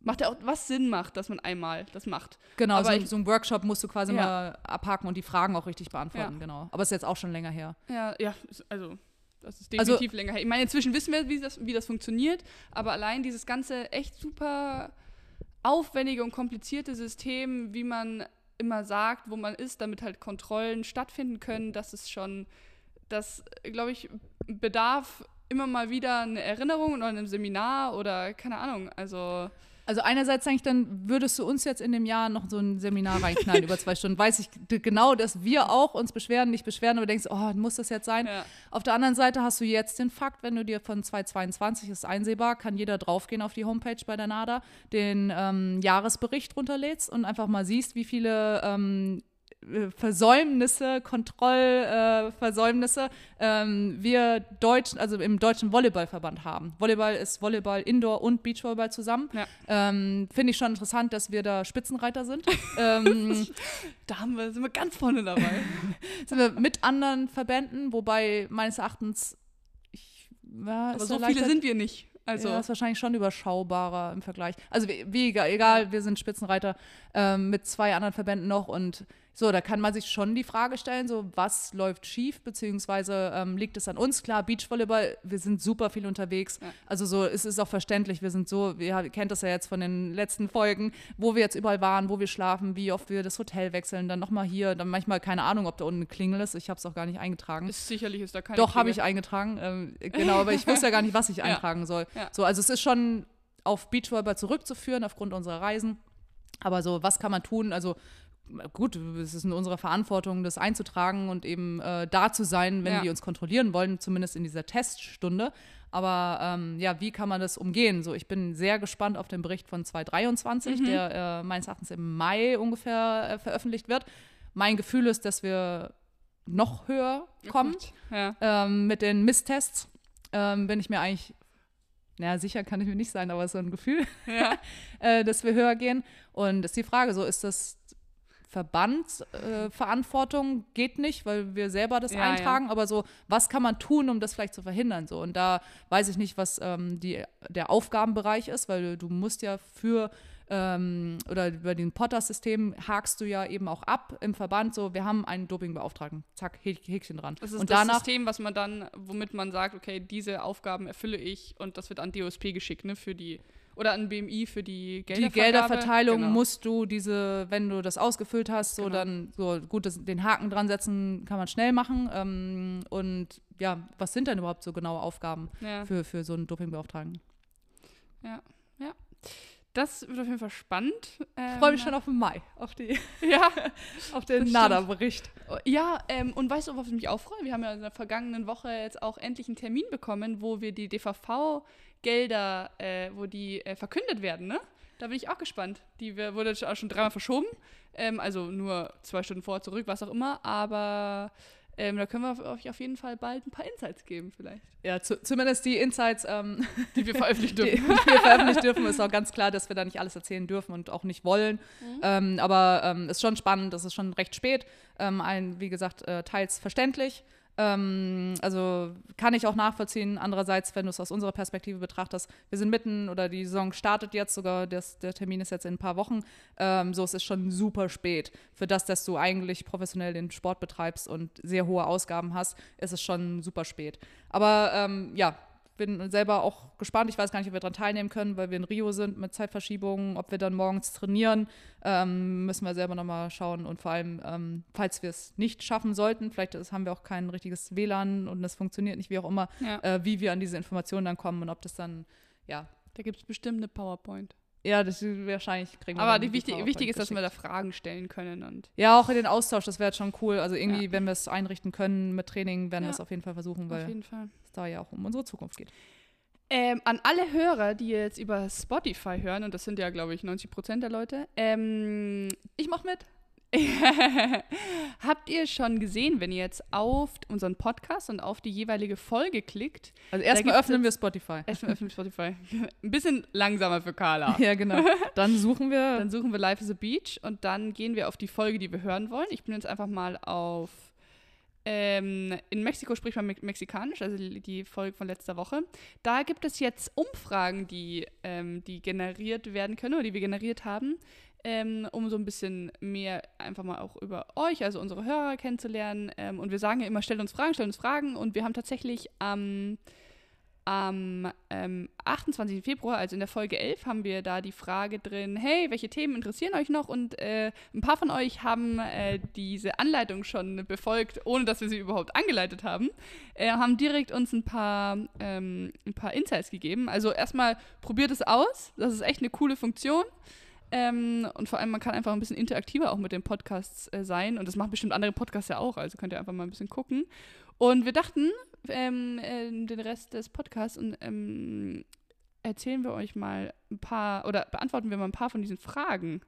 Macht ja auch, was Sinn macht, dass man einmal das macht. genau, Aber so, ich- so ein Workshop musst du quasi Ja. mal abhaken und die Fragen auch richtig beantworten, Ja. genau. Aber es ist jetzt auch schon länger her. Ja, ja, also das ist Also- definitiv länger her. Ich meine, inzwischen wissen wir, wie das, wie das funktioniert, aber allein dieses ganze echt super aufwendige und komplizierte System, wie man immer sagt, wo man ist, damit halt Kontrollen stattfinden können, das ist schon, das, glaube ich, bedarf immer mal wieder eine Erinnerung oder einem Seminar oder keine Ahnung. Also Also einerseits denke ich, dann würdest du uns jetzt in dem Jahr noch so ein Seminar reinknallen über zwei Stunden. Weiß ich genau, dass wir auch uns beschweren, nicht beschweren, aber denkst, oh, muss das jetzt sein? ja, Auf der anderen Seite hast du jetzt den Fakt, wenn du dir von 2022 ist einsehbar, kann jeder draufgehen auf die Homepage bei der NADA, den ähm, Jahresbericht runterlädst und einfach mal siehst, wie viele ähm, äh, Versäumnisse, Kontrollversäumnisse äh, ähm, wir Deutschen, also im deutschen Volleyballverband haben. Volleyball ist Volleyball, Indoor und Beachvolleyball zusammen. Ja. Ähm, Finde ich schon interessant, dass wir da Spitzenreiter sind. ähm, da haben wir, sind wir ganz vorne dabei. sind wir mit anderen Verbänden, wobei meines Erachtens ich, ja, aber so viele sind wir nicht. Also ja, ist wahrscheinlich schon überschaubarer im Vergleich. Also wie, wie egal, egal wir sind Spitzenreiter ähm, mit zwei anderen Verbänden noch und so, da kann man sich schon die Frage stellen, so was läuft schief, beziehungsweise ähm, liegt es an uns? Klar, Beachvolleyball, wir sind super viel unterwegs. Ja. Also so, es ist auch verständlich, wir sind so, ihr kennt das ja jetzt von den letzten Folgen, wo wir jetzt überall waren, wo wir schlafen, wie oft wir das Hotel wechseln, dann nochmal hier, dann manchmal keine Ahnung, ob da unten eine Klingel ist. Ich habe es auch gar nicht eingetragen. ist, sicherlich ist da keine Doch, habe ich eingetragen. Ähm, genau, aber ich wusste ja gar nicht, was ich Ja. eintragen soll. Ja. So, also es ist schon auf Beachvolleyball zurückzuführen aufgrund unserer Reisen. Aber so, was kann man tun? Also gut, es ist in unserer Verantwortung, das einzutragen und eben äh, da zu sein, wenn Ja. die uns kontrollieren wollen, zumindest in dieser Teststunde. Aber ähm, ja, wie kann man das umgehen? So, ich bin sehr gespannt auf den Bericht von 2023, Mhm. der äh, meines Erachtens im Mai ungefähr äh, veröffentlicht wird. Mein Gefühl ist, dass wir noch höher kommen Ja. ähm, mit den Misstests ähm, bin ich mir eigentlich, naja, sicher kann ich mir nicht sein, aber so ein Gefühl, ja. äh, dass wir höher gehen. Und ist die Frage, so ist das Verbandsverantwortung äh, geht nicht, weil wir selber das Ja, eintragen, aber so, was kann man tun, um das vielleicht zu verhindern? So, und da weiß ich nicht, was ähm, die, der Aufgabenbereich ist, weil du musst ja für ähm, oder über den Potter-System hakst du ja eben auch ab im Verband, so, wir haben einen Dopingbeauftragten, zack, Häk- Häkchen dran. Das ist und das danach System, was man dann, womit man sagt, okay, diese Aufgaben erfülle ich und das wird an DOSP geschickt, ne, für die, oder an BMI für die die Geldervergabe. Gelderverteilung Genau. musst du diese, wenn du das ausgefüllt hast, so Genau. dann so gut, das, den Haken dran setzen kann man schnell machen. Ähm, und ja, was sind denn überhaupt so genaue Aufgaben Ja, für, für so einen Dopingbeauftragten? ja, ja. Das wird auf jeden Fall spannend. Ähm, Ich freue mich schon auf den Mai, auf, die, Ja, auf den. NADA-Bericht. Ja, ähm, und weißt du, worauf ich mich auch freue? Wir haben ja in der vergangenen Woche jetzt auch endlich einen Termin bekommen, wo wir die DVV-Gelder, äh, wo die äh, verkündet werden, ne? Da bin ich auch gespannt. Die wurde auch schon dreimal verschoben. Ähm, also nur zwei Stunden vor, zurück, was auch immer. Aber ähm, da können wir euch auf jeden Fall bald ein paar Insights geben, vielleicht. Ja, zu, zumindest die Insights, ähm, Die wir veröffentlichen die, die dürfen. wir veröffentlichen dürfen, ist auch ganz klar, dass wir da nicht alles erzählen dürfen und auch nicht wollen. Ähm, aber ähm, ist schon spannend, es ist schon recht spät. Ähm, ein, wie gesagt, äh, teils verständlich. Ähm, also kann ich auch nachvollziehen. Andererseits, wenn du es aus unserer Perspektive betrachtest, wir sind mitten oder die Saison startet jetzt sogar, das, der Termin ist jetzt in ein paar Wochen. Ähm, so, es ist schon super spät. Für das, dass du eigentlich professionell den Sport betreibst und sehr hohe Ausgaben hast, ist es schon super spät. Aber ähm, ja, bin selber auch gespannt. Ich weiß gar nicht, ob wir daran teilnehmen können, weil wir in Rio sind mit Zeitverschiebungen. Ob wir dann morgens trainieren, ähm, müssen wir selber nochmal schauen. Und vor allem, ähm, falls wir es nicht schaffen sollten, vielleicht ist, haben wir auch kein richtiges WLAN und es funktioniert nicht, wie auch immer, Ja. äh, wie wir an diese Informationen dann kommen und ob das dann, ja, Da gibt es bestimmt eine PowerPoint. Ja, das ist wahrscheinlich kriegen wir Aber die wichtig, PowerPoint wichtig ist, dass wir da Fragen stellen können. Und Ja, auch in den Austausch, das wäre jetzt schon cool. Also irgendwie, Ja. wenn wir es einrichten können mit Training, werden wir Ja. es auf jeden Fall versuchen, weil Fall. es da ja auch um unsere Zukunft geht. Ähm, an alle Hörer, die jetzt über Spotify hören, und das sind ja, glaube ich, 90 Prozent der Leute, ähm, Ich mach mit. habt ihr schon gesehen, wenn ihr jetzt auf unseren Podcast und auf die jeweilige Folge klickt, Also erstmal öffnen wir Spotify. erstmal öffnen wir Spotify, ein bisschen langsamer für Carla. Ja, genau. Dann suchen wir. Dann suchen wir Life is a Beach und dann gehen wir auf die Folge, die wir hören wollen. Ich bin jetzt einfach mal auf. Ähm, in Mexiko spricht man Me Mexikanisch, also die die Folge von letzter Woche. Da gibt es jetzt Umfragen, die, ähm, die generiert werden können oder die wir generiert haben, ähm, um so ein bisschen mehr einfach mal auch über euch, also unsere Hörer kennenzulernen. Ähm, und wir sagen ja immer, stellt uns Fragen, stellt uns Fragen. Und wir haben tatsächlich am am ähm, 28. Februar, also in der Folge 11, haben wir da die Frage drin, hey, welche Themen interessieren euch noch? Und äh, ein paar von euch haben äh, diese Anleitung schon befolgt, ohne dass wir sie überhaupt angeleitet haben, äh, haben direkt uns ein paar, ähm, ein paar Insights gegeben. Also erstmal probiert es aus, das ist echt eine coole Funktion. Ähm, und vor allem, man kann einfach ein bisschen interaktiver auch mit den Podcasts äh, sein. Und das machen bestimmt andere Podcasts ja auch. Also könnt ihr einfach mal ein bisschen gucken. Und wir dachten, ähm, äh, den Rest des Podcasts und ähm, erzählen wir euch mal ein paar oder beantworten wir mal ein paar von diesen Fragen.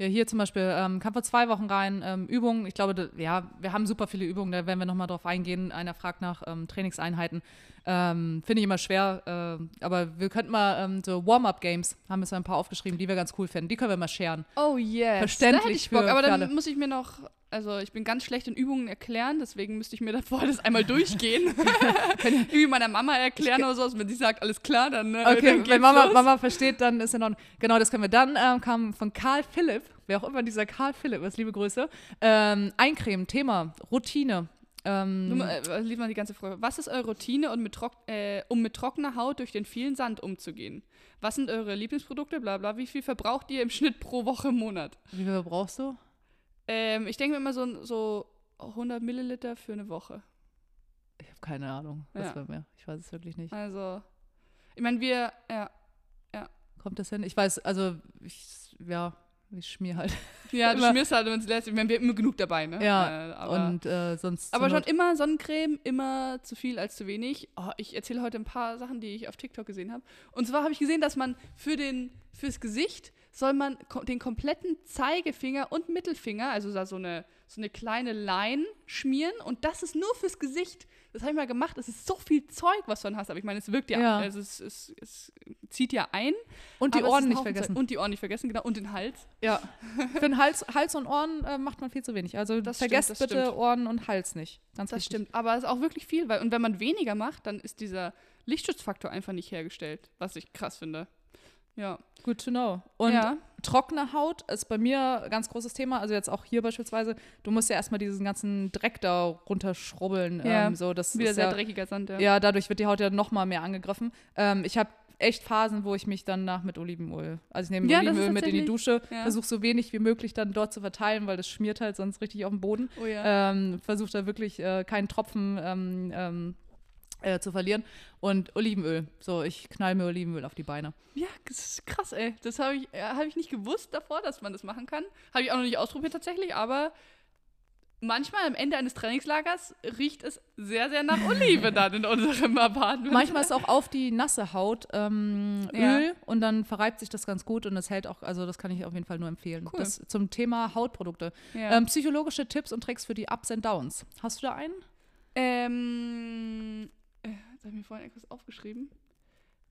Ja, hier zum Beispiel ähm, kam vor zwei Wochen rein, ähm, Übungen. Ich glaube, da, ja, wir haben super viele Übungen, da werden wir nochmal drauf eingehen. Einer fragt nach ähm, Trainingseinheiten. Ähm, Finde ich immer schwer, äh, aber wir könnten mal ähm, so Warm-Up-Games, haben wir so ein paar aufgeschrieben, die wir ganz cool finden. Die können wir mal scheren. Oh yes. Verständlich Da hätte ich Bock, für- aber dann muss ich mir noch, also ich bin ganz schlecht in Übungen erklären, deswegen müsste ich mir davor das einmal durchgehen. Irgendwie meiner Mama erklären oder so, wenn sie sagt, alles klar, dann, äh, Okay, dann wenn Mama, los. Mama versteht, dann ist er noch. Genau, das können wir. Dann ähm, kam von Karl Philipp, wer auch immer dieser Karl Philipp ist, liebe Grüße, ähm, Eincremen, Thema, Routine. Ähm, Nur mal, äh, lies mal die ganze Frage. Was ist eure Routine, um mit, trock äh, um mit trockener Haut durch den vielen Sand umzugehen? Was sind eure Lieblingsprodukte? Bla bla. Wie viel verbraucht ihr im Schnitt pro Woche im Monat? wie viel brauchst du? Ähm, ich denke mir immer so, so 100 Milliliter für eine Woche. Ich habe keine Ahnung. Was Ja. bei mir? Ich weiß es wirklich nicht. Also, ich meine, wir, ja, Kommt das hin? Ich weiß, also ich, ja, ich schmier halt. ja, du schmierst halt, wenn es lässt. Ich meine, wir haben immer genug dabei, ne? Ja, Äh, aber, und äh, sonst. aber schon immer Sonnencreme, immer zu viel als zu wenig. Oh, ich erzähle heute ein paar Sachen, die ich auf TikTok gesehen habe. Und zwar habe ich gesehen, dass man für den, fürs Gesicht soll man den kompletten Zeigefinger und Mittelfinger, also da so eine, so eine kleine Line schmieren und das ist nur fürs Gesicht. Das habe ich mal gemacht. Es ist so viel Zeug, was du dann hast. Aber ich meine, es wirkt ja, Ja. Also es, es, es zieht ja ein. Und die Ohren nicht vergessen. Zeug. Und die Ohren nicht vergessen, genau. Und den Hals. Ja. Für den Hals, Hals und Ohren äh, macht man viel zu wenig. Also Das vergesst stimmt, bitte stimmt. Ohren und Hals nicht. Ganz Das wichtig. stimmt. Aber es ist auch wirklich viel. Weil, und wenn man weniger macht, dann ist dieser Lichtschutzfaktor einfach nicht hergestellt. Was ich krass finde. Ja. Good to know. Und ja. trockene Haut ist bei mir ein ganz großes Thema. Also jetzt auch hier beispielsweise, du musst ja erstmal diesen ganzen Dreck da runterschrubbeln. Ja, Ähm, so, das Wieder sehr ja, dreckiger Sand, ja. ja, dadurch wird die Haut ja noch mal mehr angegriffen. Ähm, ich habe echt Phasen, wo ich mich dann nach mit Olivenöl, also ich nehme Ja, Olivenöl mit in die Dusche, ja. versuche so wenig wie möglich dann dort zu verteilen, weil das schmiert halt sonst richtig auf den Boden. Oh ja. Ähm, versuche da wirklich äh, keinen Tropfen ähm, ähm, äh, zu verlieren. Und Olivenöl. So, ich knall mir Olivenöl auf die Beine. Ja, das ist krass, ey. Das habe ich, äh, hab ich nicht gewusst davor, dass man das machen kann. Habe ich auch noch nicht ausprobiert tatsächlich, aber manchmal am Ende eines Trainingslagers riecht es sehr, sehr nach Olive dann in unserem Apartment. Manchmal ist auch auf die nasse Haut ähm, Ja. Öl und dann verreibt sich das ganz gut und es hält auch, also das kann ich auf jeden Fall nur empfehlen. Cool. Das zum Thema Hautprodukte. ja. Ähm, psychologische Tipps und Tricks für die Ups and Downs. Hast du da einen? Ähm, äh, jetzt habe ich mir vorhin etwas aufgeschrieben.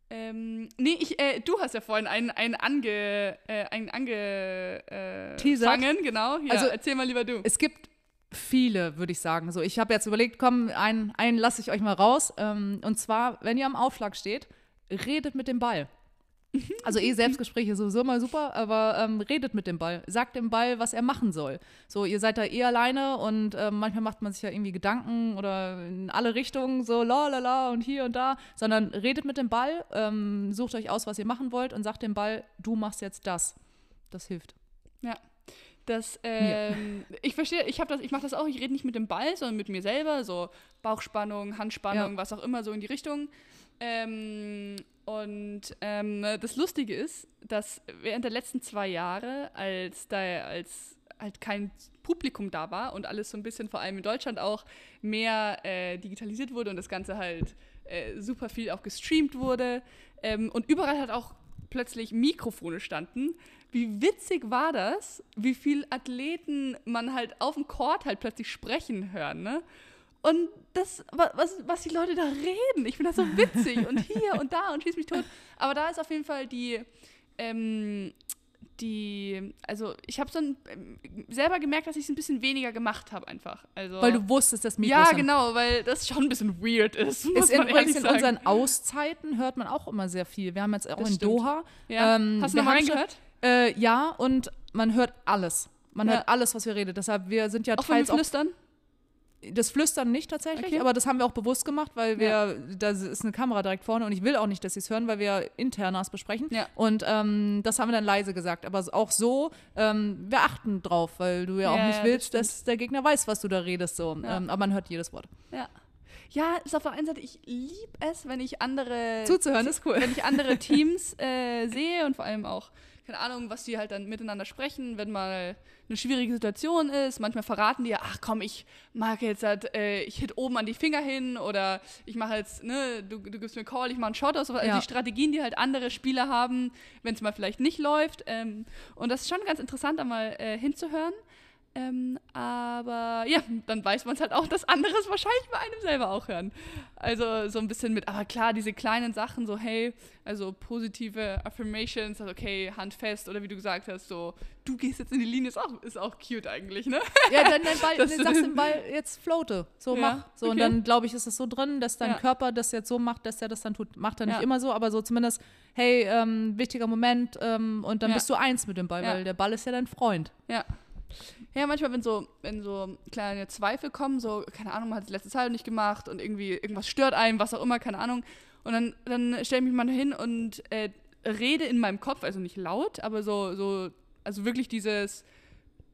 Ähm, nee, ich, äh, du hast ja vorhin einen, einen ange, äh, einen ange, äh, fangen, genau. Ja, Also, erzähl mal lieber du. Es gibt viele, würde ich sagen. So, ich habe jetzt überlegt, komm, einen, einen lasse ich euch mal raus. Ähm, und zwar, wenn ihr am Aufschlag steht, redet mit dem Ball. Also eh Selbstgespräche sowieso mal super, aber ähm, redet mit dem Ball. Sagt dem Ball, was er machen soll. So, ihr seid da eh alleine und ähm, manchmal macht man sich ja irgendwie Gedanken oder in alle Richtungen so la la la und hier und da, sondern redet mit dem Ball, ähm, sucht euch aus, was ihr machen wollt und sagt dem Ball, du machst jetzt das. Das hilft. Das, ähm, ich verstehe, ich habe das, ich mache das auch, ich rede nicht mit dem Ball, sondern mit mir selber, so Bauchspannung, Handspannung, Ja. was auch immer, so in die Richtung. Ähm, und ähm, das Lustige ist, dass während der letzten zwei Jahre, als da als halt kein Publikum da war und alles so ein bisschen, vor allem in Deutschland auch, mehr äh, digitalisiert wurde und das Ganze halt äh, super viel auch gestreamt wurde ähm, und überall halt auch plötzlich Mikrofone standen. Wie witzig war das, wie viel Athleten man halt auf dem Court halt plötzlich sprechen hören, ne? Und das, wa- was, was die Leute da reden, ich finde das so witzig und hier und da und schieß mich tot. Aber da ist auf jeden Fall die, ähm, die, also ich habe so ein, ähm, selber gemerkt, dass ich es ein bisschen weniger gemacht habe einfach. Also, Weil du wusstest, dass Mikros ja, genau, weil das schon ein bisschen weird ist. Ist in, in unseren Auszeiten hört man auch immer sehr viel. Wir haben jetzt auch Das in stimmt. Doha. ja. ähm, Hast du noch schon- reingehört? Äh, ja, und man hört alles. Man Ja. hört alles, was wir reden. Deshalb, wir sind ja Auch wenn wir teils auch. Das Flüstern nicht tatsächlich, Okay. aber das haben wir auch bewusst gemacht, weil wir, Ja. da ist eine Kamera direkt vorne und ich will auch nicht, dass sie es hören, weil wir internas besprechen. Ja. Und ähm, das haben wir dann leise gesagt. Aber auch so, ähm, wir achten drauf, weil du ja auch Ja, nicht ja, willst, das dass der Gegner weiß, was du da redest. So. Ähm, aber man hört jedes Wort. Ja. Ja, ist auf der einen Seite, ich liebe es, wenn ich andere Zuzuhören ist cool. wenn ich andere Teams äh, sehe und vor allem auch, keine Ahnung, was die halt dann miteinander sprechen, wenn mal eine schwierige Situation ist. Manchmal verraten die ja, ach komm, ich mag jetzt halt, äh, ich hit oben an die Finger hin oder ich mache jetzt, ne, du, du gibst mir einen Call, ich mache einen Shot aus. Also Ja. die Strategien, die halt andere Spieler haben, wenn es mal vielleicht nicht läuft. Ähm, und das ist schon ganz interessant, da mal äh, hinzuhören. Ähm, aber ja, dann weiß man es halt auch, dass andere es wahrscheinlich bei einem selber auch hören. Also so ein bisschen mit, aber klar, diese kleinen Sachen, so hey, also positive Affirmations, also okay, Hand fest oder wie du gesagt hast, so du gehst jetzt in die Linie, ist auch, ist auch cute eigentlich, ne? Ja, dann, dein Ball, dann sagst dem Ball, jetzt floate. So Ja, mach. So, und okay. dann, glaube ich, ist es so drin, dass dein Ja. Körper das jetzt so macht, dass er das dann tut. Macht er nicht Ja. immer so, aber so zumindest, hey, ähm, wichtiger Moment ähm, und dann bist du eins mit dem Ball, weil der Ball ist ja dein Freund. Ja. Ja, manchmal, wenn so, wenn so kleine Zweifel kommen, so, keine Ahnung, man hat die letzte Zeit nicht gemacht und irgendwie irgendwas stört einen, was auch immer, keine Ahnung. Und dann, dann stelle ich mich mal hin und äh, rede in meinem Kopf, also nicht laut, aber so, so, also wirklich dieses,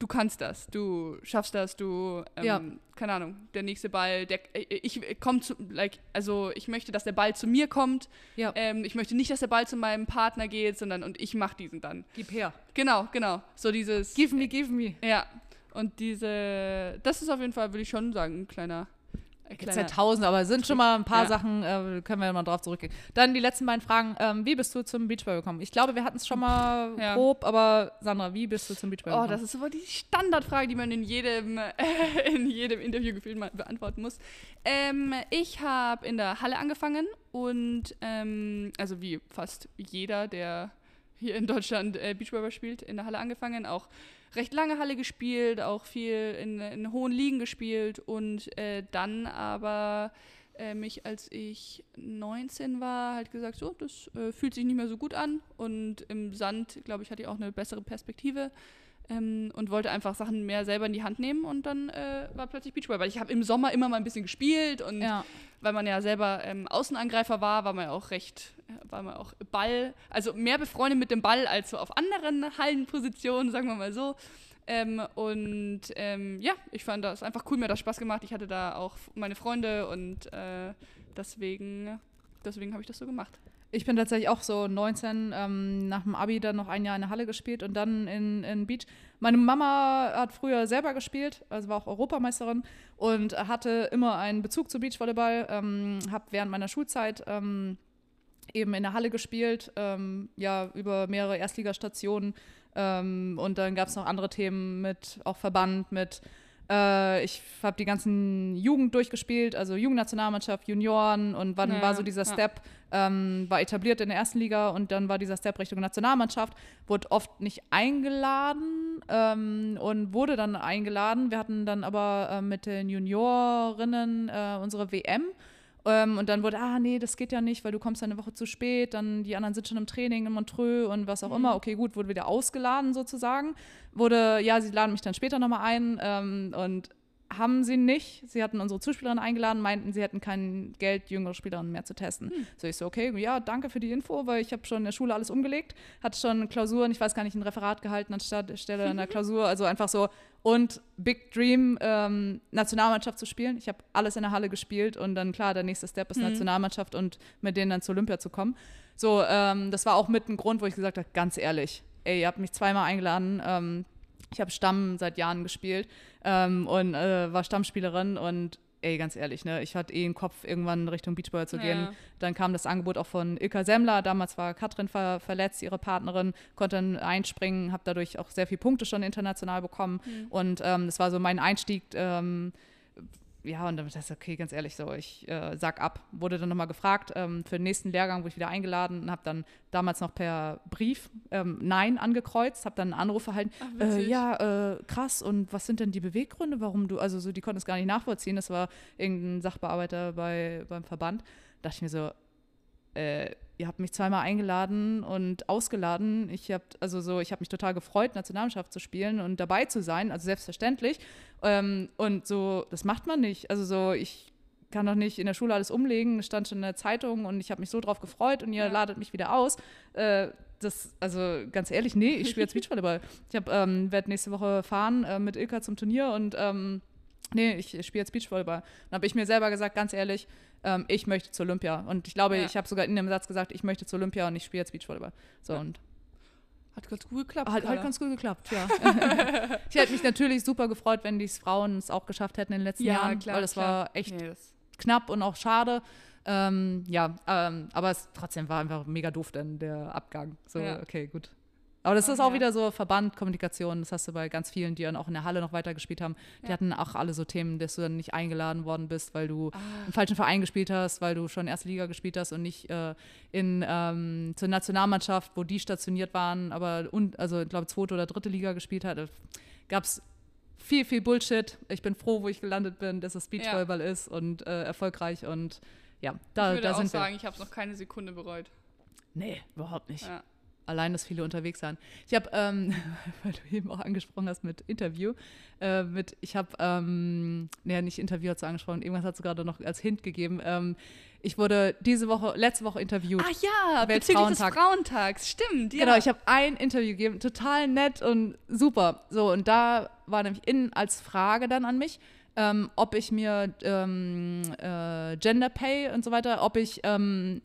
du kannst das, du schaffst das, du, ähm, Ja. keine Ahnung, der nächste Ball, der, äh, ich komme zu, like, also ich möchte, dass der Ball zu mir kommt. Ja. Ähm, ich möchte nicht, dass der Ball zu meinem Partner geht, sondern und ich mache diesen dann. Gib her. Genau, genau. So dieses. Give me, give me. Ja, und diese, das ist auf jeden Fall, würde ich schon sagen, ein kleiner, Gibt es ja tausend, aber es sind schon mal ein paar Ja. Sachen, äh, können wir mal drauf zurückgehen. Dann die letzten beiden Fragen. Ähm, wie bist du zum Beachball gekommen? Ich glaube, wir hatten es schon mal Ja. grob, aber Sandra, wie bist du zum Beachball Oh, gekommen? das ist so die Standardfrage, die man in jedem, in jedem Interview gefühlt mal beantworten muss. Ähm, ich habe in der Halle angefangen und, ähm, also wie fast jeder, der hier in Deutschland äh, Beachvolleyball spielt, in der Halle angefangen, auch recht lange Halle gespielt, auch viel in, in hohen Ligen gespielt und äh, dann aber äh, mich, als ich 19 war, halt gesagt, so, das äh, fühlt sich nicht mehr so gut an und im Sand, glaube ich, hatte ich auch eine bessere Perspektive ähm, und wollte einfach Sachen mehr selber in die Hand nehmen und dann äh, war plötzlich Beachball, weil ich habe im Sommer immer mal ein bisschen gespielt und ja. weil man ja selber ähm, Außenangreifer war, war man ja auch recht, äh, war man auch Ball, also mehr befreundet mit dem Ball als so auf anderen Hallenpositionen, sagen wir mal so. Ähm, und ähm, ja, ich fand das einfach cool, mir hat das Spaß gemacht. Ich hatte da auch meine Freunde und äh, deswegen, deswegen habe ich das so gemacht. Ich bin tatsächlich auch so 19, ähm, nach dem Abi dann noch ein Jahr in der Halle gespielt und dann in, in Beach. Meine Mama hat früher selber gespielt, also war auch Europameisterin und hatte immer einen Bezug zu Beachvolleyball. Ähm, habe während meiner Schulzeit ähm, eben in der Halle gespielt, ähm, ja, über mehrere Erstligastationen. Ähm, und dann gab es noch andere Themen mit auch Verband, mit äh, ich habe die ganzen Jugend durchgespielt, also Jugendnationalmannschaft, Junioren und wann Ja, war so dieser ja. Step, ähm, war etabliert in der ersten Liga und dann war dieser Step Richtung Nationalmannschaft, wurde oft nicht eingeladen ähm, und wurde dann eingeladen. Wir hatten dann aber äh, mit den Juniorinnen äh, unsere WM ähm, und dann wurde, ah nee, das geht ja nicht, weil du kommst ja eine Woche zu spät, dann die anderen sind schon im Training in Montreux und was auch Mhm. immer. Okay, gut, wurde wieder ausgeladen sozusagen. Wurde, ja, sie laden mich dann später nochmal ein ähm, und haben sie nicht. Sie hatten unsere Zuspielerin eingeladen, meinten, sie hätten kein Geld, jüngere Spielerinnen mehr zu testen. Hm. So ich so, okay, ja, danke für die Info, weil ich habe schon in der Schule alles umgelegt, hatte schon Klausuren, ich weiß gar nicht, ein Referat gehalten anstatt Stelle in der Klausur, also einfach so und Big Dream ähm, Nationalmannschaft zu spielen. Ich habe alles in der Halle gespielt und dann klar, der nächste Step ist Mhm. Nationalmannschaft und mit denen dann zur Olympia zu kommen. So, ähm, das war auch mit ein Grund, wo ich gesagt habe, ganz ehrlich, ey, ihr habt mich zweimal eingeladen. Ähm, ich habe Stamm seit Jahren gespielt ähm, und äh, war Stammspielerin und ey, ganz ehrlich, ne, ich hatte eh den Kopf, irgendwann Richtung Beachball zu gehen. Ja. Dann kam das Angebot auch von Ilka Semmler. Damals war Katrin ver verletzt, ihre Partnerin, konnte dann einspringen, habe dadurch auch sehr viele Punkte schon international bekommen. Mhm. Und ähm, das war so mein Einstieg. Ähm, ja, und dann dachte ich, okay, ganz ehrlich, so, ich äh, sag ab. Wurde dann nochmal gefragt ähm, für den nächsten Lehrgang, wurde ich wieder eingeladen und habe dann damals noch per Brief ähm, Nein angekreuzt, habe dann einen Anruf erhalten, Ach, äh, ja, äh, krass, und was sind denn die Beweggründe, warum du, also so, die konnten es gar nicht nachvollziehen, das war irgendein Sachbearbeiter bei, beim Verband. Da dachte ich mir so, äh, ihr habt mich zweimal eingeladen und ausgeladen. Ich habe also so, ich habe mich total gefreut, Nationalmannschaft zu spielen und dabei zu sein, also selbstverständlich. Ähm, und so, das macht man nicht. Also so, ich kann doch nicht in der Schule alles umlegen, es stand schon in der Zeitung und ich habe mich so drauf gefreut und ihr Ja. ladet mich wieder aus. Äh, das, also ganz ehrlich, nee, ich spiele jetzt Beachvolleyball. Ich ähm, werde nächste Woche fahren äh, mit Ilka zum Turnier und ähm, nee, ich spiele jetzt Beachvolleyball. Dann habe ich mir selber gesagt, ganz ehrlich, ähm, ich möchte zur Olympia. Und ich glaube, Ja. ich habe sogar in dem Satz gesagt, ich möchte zur Olympia und ich spiele jetzt Beachvolleyball. So Ja. und Hat ganz gut geklappt. hat, hat ganz gut geklappt, ja. ich hätte mich natürlich super gefreut, wenn die Frauen es auch geschafft hätten in den letzten ja, Jahren, klar, weil das klar. war echt Nee, das, knapp und auch schade. Ähm, ja, ähm, aber es trotzdem war einfach mega doof dann der Abgang. So, okay, gut. Aber das Ach ist auch ja. wieder so Verbandkommunikation. Das hast du bei ganz vielen, die dann auch in der Halle noch weitergespielt haben. Die Ja. hatten auch alle so Themen, dass du dann nicht eingeladen worden bist, weil du ah, im falschen Verein gespielt hast, weil du schon erste Liga gespielt hast und nicht äh, in ähm, zur Nationalmannschaft, wo die stationiert waren, aber und, also ich glaube zweite oder dritte Liga gespielt hat. Gab es viel, viel Bullshit. Ich bin froh, wo ich gelandet bin, dass es Beachvolleyball ist und äh, erfolgreich und ja, da, ich würde da auch sagen, ich habe es noch keine Sekunde bereut. wir. Nee, überhaupt nicht. Ja. Allein, dass viele unterwegs waren. Ich habe, ähm, weil du eben auch angesprochen hast mit Interview, äh, mit, ich habe, ähm, nee, nicht Interview hast du angesprochen, irgendwas hast du gerade noch als Hint gegeben. Ähm, ich wurde diese Woche, letzte Woche interviewt. Ah ja, bezüglich des. Frauentags, stimmt. Ja. Genau, ich habe ein Interview gegeben, total nett und super. So, und da war nämlich innen als Frage dann an mich, ähm, ob ich mir ähm, äh, Gender Pay und so weiter, ob ich ähm,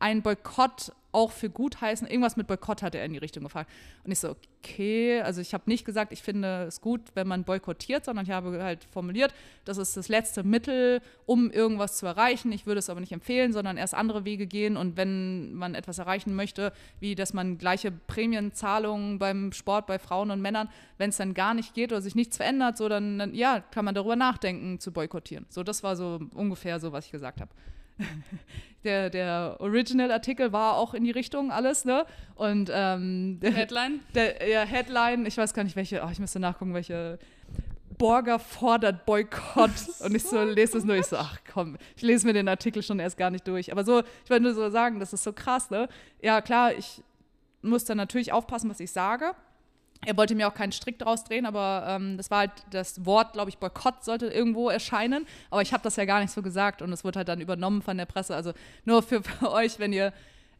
ein Boykott auch für gut heißen. Irgendwas mit Boykott hat er in die Richtung gefragt. Und ich so, okay, also ich habe nicht gesagt, ich finde es gut, wenn man boykottiert, sondern ich habe halt formuliert, das ist das letzte Mittel, um irgendwas zu erreichen. Ich würde es aber nicht empfehlen, sondern erst andere Wege gehen. Und wenn man etwas erreichen möchte, wie dass man gleiche Prämienzahlungen beim Sport bei Frauen und Männern, wenn es dann gar nicht geht oder sich nichts verändert, so dann, dann ja, kann man darüber nachdenken, zu boykottieren. So, das war so ungefähr so, was ich gesagt habe. der, der Original-Artikel war auch in die Richtung alles, ne? Und ähm, Headline? Der, ja, Headline, ich weiß gar nicht welche, oh, ich müsste nachgucken, welche. Borger fordert Boykott. Und ich so lese das nur, ich so, ach komm, ich lese mir den Artikel schon erst gar nicht durch. Aber so, ich wollte nur so sagen, das ist so krass, ne? Ja, klar, ich muss dann natürlich aufpassen, was ich sage. Er wollte mir auch keinen Strick draus drehen, aber ähm, das war halt das Wort, glaube ich, Boykott sollte irgendwo erscheinen. Aber ich habe das ja gar nicht so gesagt und es wurde halt dann übernommen von der Presse. Also nur für, für euch, wenn ihr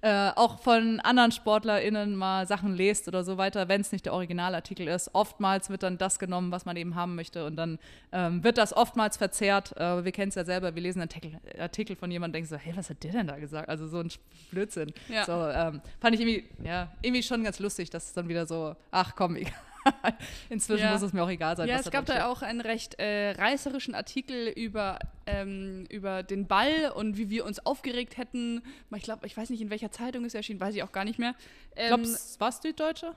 äh, auch von anderen SportlerInnen mal Sachen lest oder so weiter, wenn es nicht der Originalartikel ist. Oftmals wird dann das genommen, was man eben haben möchte und dann ähm, wird das oftmals verzerrt. Äh, wir kennen es ja selber, wir lesen einen Artikel, Artikel von jemandem und denken so, hey, was hat der denn da gesagt? Also so ein Blödsinn. Ja. So, ähm, fand ich irgendwie, ja, irgendwie schon ganz lustig, dass es dann wieder so, ach komm, egal. Inzwischen ja. muss es mir auch egal sein. Ja, es gab da auch einen recht äh, reißerischen Artikel über, ähm, über den Ball und wie wir uns aufgeregt hätten. Ich glaube, ich weiß nicht, in welcher Zeitung es erschien, weiß ich auch gar nicht mehr. Ähm, ich glaube, war es Süddeutsche?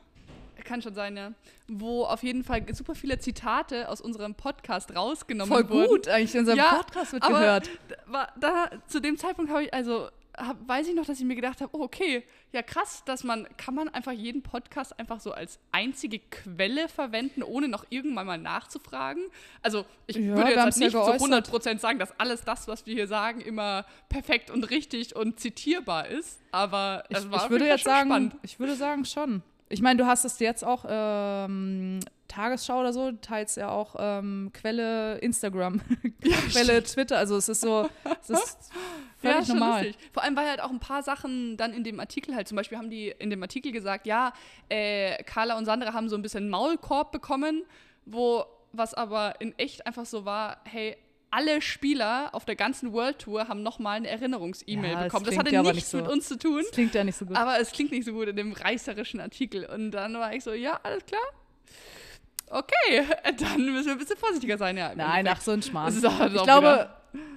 Kann schon sein, ja. Wo auf jeden Fall super viele Zitate aus unserem Podcast rausgenommen Voll wurden. Voll gut, eigentlich in unserem ja, Podcast wird gehört. Aber da, zu dem Zeitpunkt habe ich, also hab, weiß ich noch, dass ich mir gedacht habe, oh, okay, ja krass, dass man, kann man einfach jeden Podcast einfach so als einzige Quelle verwenden, ohne noch irgendwann mal nachzufragen? Also ich ja, würde jetzt halt nicht ja zu 100% sagen, dass alles das, was wir hier sagen, immer perfekt und richtig und zitierbar ist, aber es war ich würde jetzt sagen, spannend. Ich würde sagen schon. Ich meine, du hast es jetzt auch ähm, Tagesschau oder so, teils ja auch ähm, Quelle Instagram, Quelle Twitter. Also es ist so, es ist völlig ja, normal. Lustig. Vor allem, weil halt auch ein paar Sachen dann in dem Artikel halt, zum Beispiel haben die in dem Artikel gesagt, ja, äh, Carla und Sandra haben so ein bisschen Maulkorb bekommen, wo was aber in echt einfach so war, hey, alle Spieler auf der ganzen World Tour haben nochmal eine Erinnerungs-E-Mail ja, bekommen. Das hatte ja nichts so, mit uns zu tun. Das klingt ja nicht so gut. Aber es klingt nicht so gut in dem reißerischen Artikel. Und dann war ich so, ja, alles klar. Okay, dann müssen wir ein bisschen vorsichtiger sein, ja. Nein, ach, so ein Schmarrn. Ich glaube,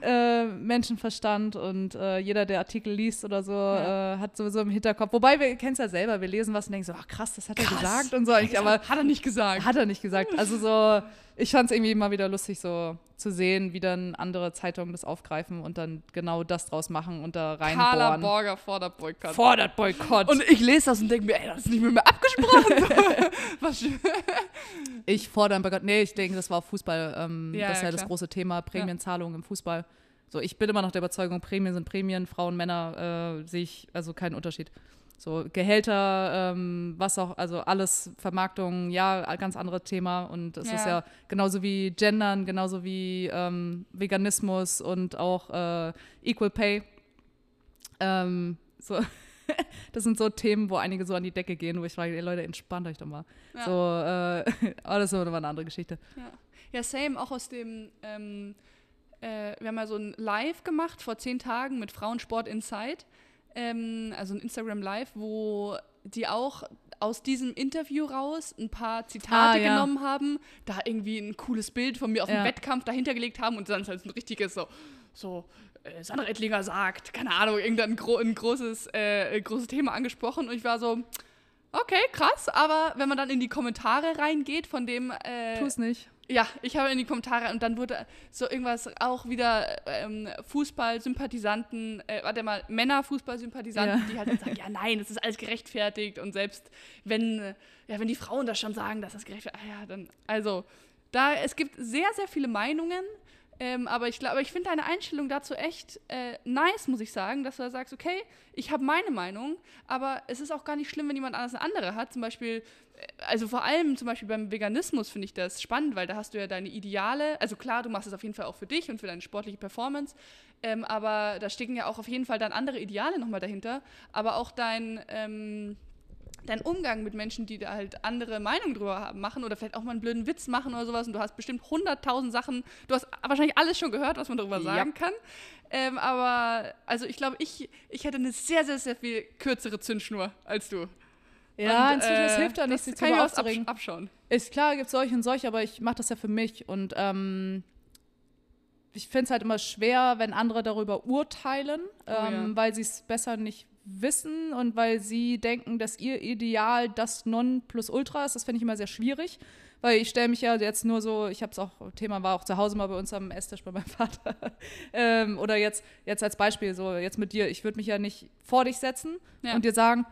äh, Menschenverstand und äh, jeder, der Artikel liest oder so, ja. äh, hat sowieso im Hinterkopf. Wobei, wir kennen es ja selber, wir lesen was und denken so, ach krass, das hat krass. er gesagt und so. Ich, aber hat er nicht gesagt. Hat er nicht gesagt. Also so, ich fand es irgendwie immer wieder lustig, so zu sehen, wie dann andere Zeitungen das aufgreifen und dann genau das draus machen und da reinbohren. Carla Borger fordert Boykott. Fordert Boykott. Und ich lese das und denke mir, ey, das ist nicht mit mir abgesprochen. Was ich fordere einen Boykott. Nee, ich denke, das war auf Fußball. Ähm, ja, das ist ja, ja das große Thema, Prämienzahlungen ja. im Fußball. So, ich bin immer noch der Überzeugung, Prämien sind Prämien, Frauen, Männer äh, sehe ich also keinen Unterschied. So Gehälter, ähm, was auch, also alles, Vermarktung, ja, ganz anderes Thema. Und es ja. ist ja genauso wie Gendern, genauso wie ähm, Veganismus und auch äh, Equal Pay. Ähm, so. das sind so Themen, wo einige so an die Decke gehen, wo ich frage, ey Leute, entspannt euch doch mal. Ja. So, äh, aber das ist aber eine andere Geschichte. Ja, ja same, auch aus dem, ähm, äh, wir haben ja so ein Live gemacht vor zehn Tagen mit Frauensport Inside ähm, also ein Instagram Live, wo die auch aus diesem Interview raus ein paar Zitate ah, ja. genommen haben, da irgendwie ein cooles Bild von mir auf dem Wettkampf dahinter gelegt haben und dann halt ein richtiges so, so äh, Sandra Ettlinger sagt, keine Ahnung, irgendein gro ein großes, äh, großes Thema angesprochen und ich war so, okay, krass, aber wenn man dann in die Kommentare reingeht von dem. Äh, Tu es nicht. Ja, ich habe in die Kommentare und dann wurde so irgendwas auch wieder ähm, Fußballsympathisanten, äh, warte mal, Männer-Fußballsympathisanten, ja. die halt sagen, ja nein, das ist alles gerechtfertigt und selbst wenn, äh, ja, wenn die Frauen das schon sagen, dass das gerechtfertigt, ah ja, dann, also, da, es gibt sehr, sehr viele Meinungen, ähm, aber ich glaube, ich finde deine Einstellung dazu echt äh, nice, muss ich sagen, dass du da sagst, okay, ich habe meine Meinung, aber es ist auch gar nicht schlimm, wenn jemand anders eine andere hat. Zum Beispiel, also vor allem zum Beispiel beim Veganismus finde ich das spannend, weil da hast du ja deine Ideale. Also klar, du machst es auf jeden Fall auch für dich und für deine sportliche Performance, ähm, aber da stecken ja auch auf jeden Fall dann andere Ideale nochmal dahinter. Aber auch dein, ähm, dein Umgang mit Menschen, die da halt andere Meinungen drüber haben, machen oder vielleicht auch mal einen blöden Witz machen oder sowas und du hast bestimmt hunderttausend Sachen, du hast wahrscheinlich alles schon gehört, was man darüber sagen kann. Ähm, aber also ich glaube, ich, ich hätte eine sehr, sehr, sehr viel kürzere Zündschnur als du. Ja, Und, inzwischen, es äh, hilft ja nicht, das sich darüber was absch aufzuregen. abschauen. Ist klar, gibt es solche und solche, aber ich mache das ja für mich und ähm, ich finde es halt immer schwer, wenn andere darüber urteilen, Oh ähm, ja. weil sie es besser nicht wissen und weil sie denken, dass ihr Ideal das Nonplusultra ist. Das finde ich immer sehr schwierig, weil ich stelle mich ja jetzt nur so, ich habe es auch, Thema war auch zu Hause mal bei uns am Esstisch bei meinem Vater. ähm, oder jetzt, jetzt als Beispiel, so jetzt mit dir, ich würde mich ja nicht vor dich setzen Ja. und dir sagen,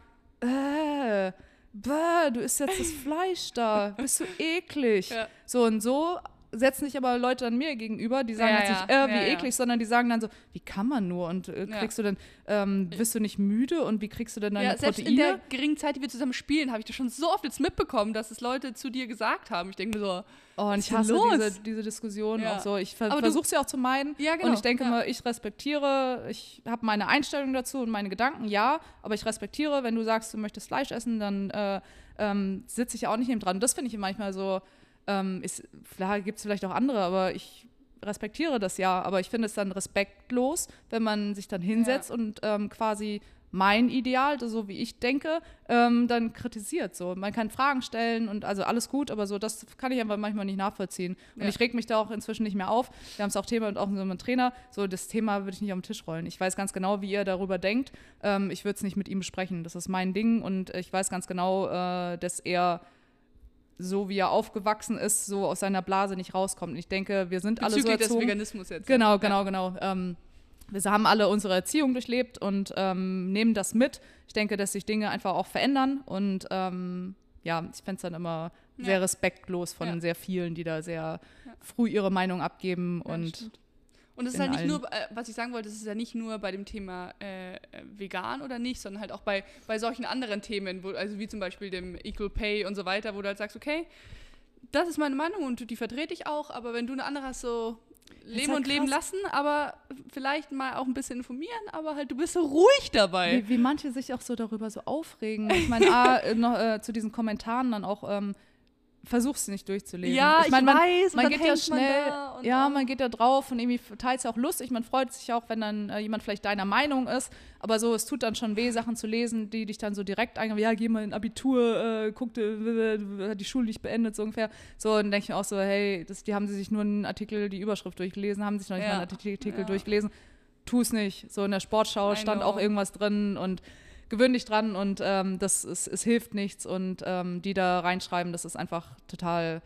äh, bäh, du isst jetzt das Fleisch da, bist du eklig. Ja. So und so setzen sich aber Leute an mir gegenüber, die sagen Ja, jetzt ja. nicht, äh, wie eklig, sondern die sagen dann so, wie kann man nur und äh, kriegst du denn, ähm, bist du nicht müde und wie kriegst du denn deine Ja, selbst in der Proteine? geringen Zeit, die wir zusammen spielen, habe ich das schon so oft jetzt mitbekommen, dass es Leute zu dir gesagt haben. Ich denke mir so, Oh, und ich hasse diese, diese Diskussion auch so. Ich ver Aber du- versuche sie auch zu meiden. Ja, genau, Und ich denke mal, ich respektiere, ich habe meine Einstellung dazu und meine Gedanken, ja, aber ich respektiere, wenn du sagst, du möchtest Fleisch essen, dann äh, ähm, sitze ich ja auch nicht neben dran. Das finde ich manchmal so, ähm, ist, klar gibt es vielleicht auch andere, aber ich respektiere das ja, aber ich finde es dann respektlos, wenn man sich dann hinsetzt und ähm, quasi mein Ideal, so wie ich denke, ähm, dann kritisiert. So, man kann Fragen stellen und also alles gut, aber so das kann ich einfach manchmal nicht nachvollziehen. Und Ja. ich reg mich da auch inzwischen nicht mehr auf. Wir haben es auch Thema und auch mit einem Trainer. So das Thema würde ich nicht auf den Tisch rollen. Ich weiß ganz genau, wie ihr darüber denkt. Ähm, ich würde es nicht mit ihm besprechen. Das ist mein Ding und ich weiß ganz genau, äh, dass er so wie er aufgewachsen ist, so aus seiner Blase nicht rauskommt. Und ich denke, wir sind alle so bezüglich des erzogen. Veganismus jetzt. Genau, ja. genau, genau. Ähm, wir haben alle unsere Erziehung durchlebt und ähm, nehmen das mit. Ich denke, dass sich Dinge einfach auch verändern und ähm, ja, ich fände es dann immer Ja. sehr respektlos von Ja. sehr vielen, die da sehr früh ihre Meinung abgeben und stimmt. Und es ist halt nicht nur, äh, was ich sagen wollte, es ist ja nicht nur bei dem Thema äh, vegan oder nicht, sondern halt auch bei, bei solchen anderen Themen, wo, also wie zum Beispiel dem Equal Pay und so weiter, wo du halt sagst, okay, das ist meine Meinung und die vertrete ich auch, aber wenn du eine andere hast, so leben halt und leben krass. lassen, aber vielleicht mal auch ein bisschen informieren, aber halt du bist so ruhig dabei. wie, wie manche sich auch so darüber so aufregen. Ich meine, A, äh, noch, äh, zu diesen Kommentaren dann auch, ähm, versuch's nicht durchzulesen. Ja, ich mein, man, weiß, man geht ja man schnell, und ja, man geht da drauf und irgendwie teilt es ja auch lustig. Man freut sich auch, wenn dann äh, jemand vielleicht deiner Meinung ist. Aber so, es tut dann schon weh, Sachen zu lesen, die dich dann so direkt eingehen. Ja, geh mal in Abitur, äh, guck, hat die Schule nicht beendet, so ungefähr. So, und dann denke ich mir auch so, hey, das, die haben sie sich nur einen Artikel, die Überschrift durchgelesen, haben sich noch nicht Ja. mal einen Artikel Ja. durchgelesen. Tu es nicht. So in der Sportschau I stand know. auch irgendwas drin und gewöhn dich dran und ähm, das ist, es hilft nichts und ähm, die da reinschreiben, das ist einfach total,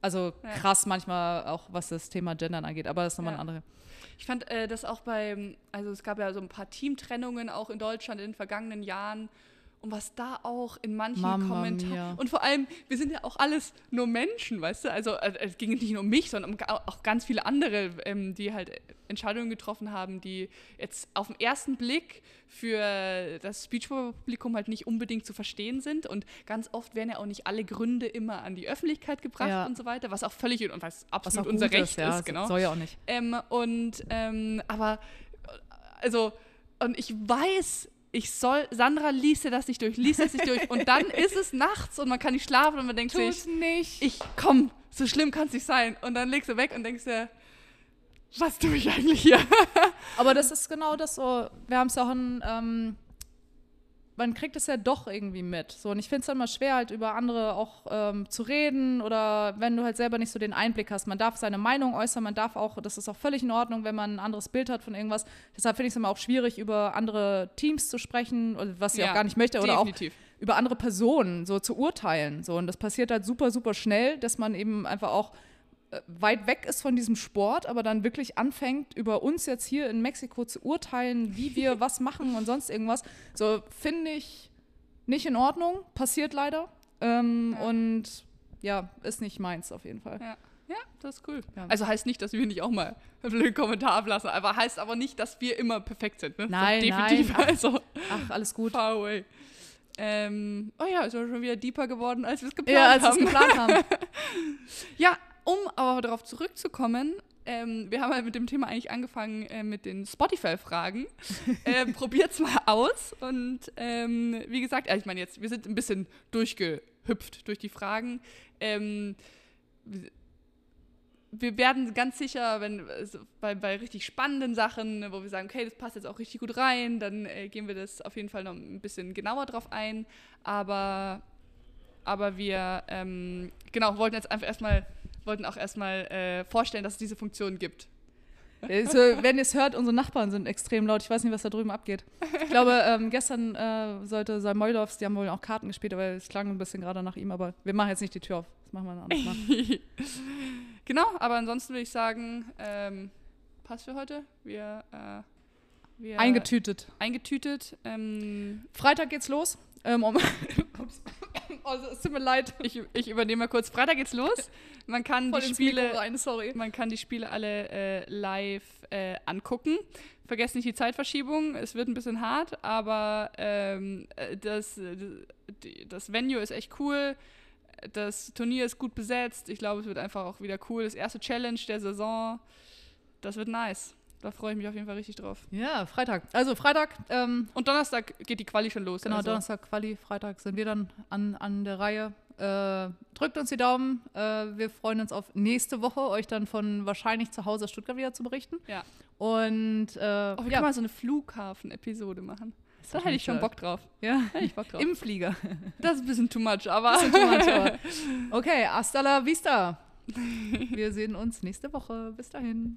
also Ja. krass manchmal auch, was das Thema Gendern angeht, aber das ist nochmal Ja. eine andere. Ich fand äh, das auch bei, also es gab ja so ein paar Teamtrennungen auch in Deutschland in den vergangenen Jahren. Und was da auch in manchen Kommentaren. Und vor allem, wir sind ja auch alles nur Menschen, weißt du? Also äh, es ging nicht nur um mich, sondern um auch ganz viele andere, ähm, die halt Entscheidungen getroffen haben, die jetzt auf den ersten Blick für das Speechpublikum halt nicht unbedingt zu verstehen sind. Und ganz oft werden ja auch nicht alle Gründe immer an die Öffentlichkeit gebracht Ja. und so weiter, was auch völlig und was Was absolut auch unser Recht ist, ja, ist, genau. soll ja auch nicht. Ähm, und ähm, aber äh, also und ich weiß, ich soll Sandra liest dir das nicht durch, liest das nicht durch und dann ist es nachts und man kann nicht schlafen und man denkt sich, nicht. ich komm, so schlimm kann es nicht sein und dann legst du weg und denkst dir, was tue ich eigentlich hier? Aber das ist genau das so, wir haben es auch in, ähm, man kriegt es ja doch irgendwie mit. So, und ich finde es dann mal schwer, halt über andere auch ähm, zu reden oder wenn du halt selber nicht so den Einblick hast. Man darf seine Meinung äußern, man darf auch, das ist auch völlig in Ordnung, wenn man ein anderes Bild hat von irgendwas. Deshalb finde ich es immer auch schwierig, über andere Teams zu sprechen, oder was ich Ja, auch gar nicht möchte, oder auch Definitiv. über andere Personen so zu urteilen. So, und das passiert halt super, super schnell, dass man eben einfach auch weit weg ist von diesem Sport, aber dann wirklich anfängt, über uns jetzt hier in Mexiko zu urteilen, wie wir was machen und sonst irgendwas. So finde ich nicht in Ordnung, passiert leider. Ähm, Ja. Und ja, ist nicht meins auf jeden Fall. Ja. Ja, das ist cool. Ja. Also heißt nicht, dass wir nicht auch mal einen blöden Kommentar ablassen, aber heißt aber nicht, dass wir immer perfekt sind. Ne? Nein, Definitiv. nein. Also, Ach, alles gut. far away. Ähm, oh ja, ist schon wieder deeper geworden, als wir es geplant Ja, als wir es haben. geplant haben. Ja, um aber darauf zurückzukommen, ähm, wir haben halt mit dem Thema eigentlich angefangen äh, mit den Spotify-Fragen. äh, probiert's mal aus. Und ähm, wie gesagt, also ich meine jetzt, wir sind ein bisschen durchgehüpft durch die Fragen. Ähm, wir werden ganz sicher, wenn also bei, bei richtig spannenden Sachen, wo wir sagen, okay, das passt jetzt auch richtig gut rein, dann äh, gehen wir das auf jeden Fall noch ein bisschen genauer drauf ein. Aber, aber wir, ähm, genau, wollten jetzt einfach erstmal, wollten auch erstmal äh, vorstellen, dass es diese Funktion gibt. Also, wenn ihr es hört, unsere Nachbarn sind extrem laut. Ich weiß nicht, was da drüben abgeht. Ich glaube, ähm, gestern äh, sollte Salmoilovs, die haben wohl auch Karten gespielt, aber es klang ein bisschen gerade nach ihm. Aber wir machen jetzt nicht die Tür auf. Das machen wir ein anderes Mal. genau, aber ansonsten würde ich sagen, ähm, passt für heute. Wir, äh, wir Eingetütet. eingetütet. Ähm, Freitag geht's los. Ähm, um also, es tut mir leid. ich, ich übernehme mal kurz. Freitag geht's los. Man kann Voll die Spiele. Rein, sorry. Man kann die Spiele alle äh, live äh, angucken. Vergesst nicht die Zeitverschiebung. Es wird ein bisschen hart, aber ähm, äh, das, das Venue ist echt cool. Das Turnier ist gut besetzt. Ich glaube, es wird einfach auch wieder cool. Das erste Challenge der Saison. Das wird nice. Da freue ich mich auf jeden Fall richtig drauf. Ja, Freitag. Also Freitag, ähm, Und Donnerstag geht die Quali schon los. genau, also. Donnerstag Quali, Freitag sind wir dann an, an der Reihe. Äh, drückt uns die Daumen. Äh, wir freuen uns auf nächste Woche, euch dann von wahrscheinlich zu Hause aus Stuttgart wieder zu berichten. Ja. Und äh, Oh, wir können ja, mal so eine Flughafen-Episode machen. Da hätte ich schon. Bock drauf. ja, Hätte ich Bock drauf. im Flieger. Das ist ein bisschen too much, aber. Bisschen too much, aber- Okay, hasta la vista. Wir sehen uns nächste Woche. Bis dahin.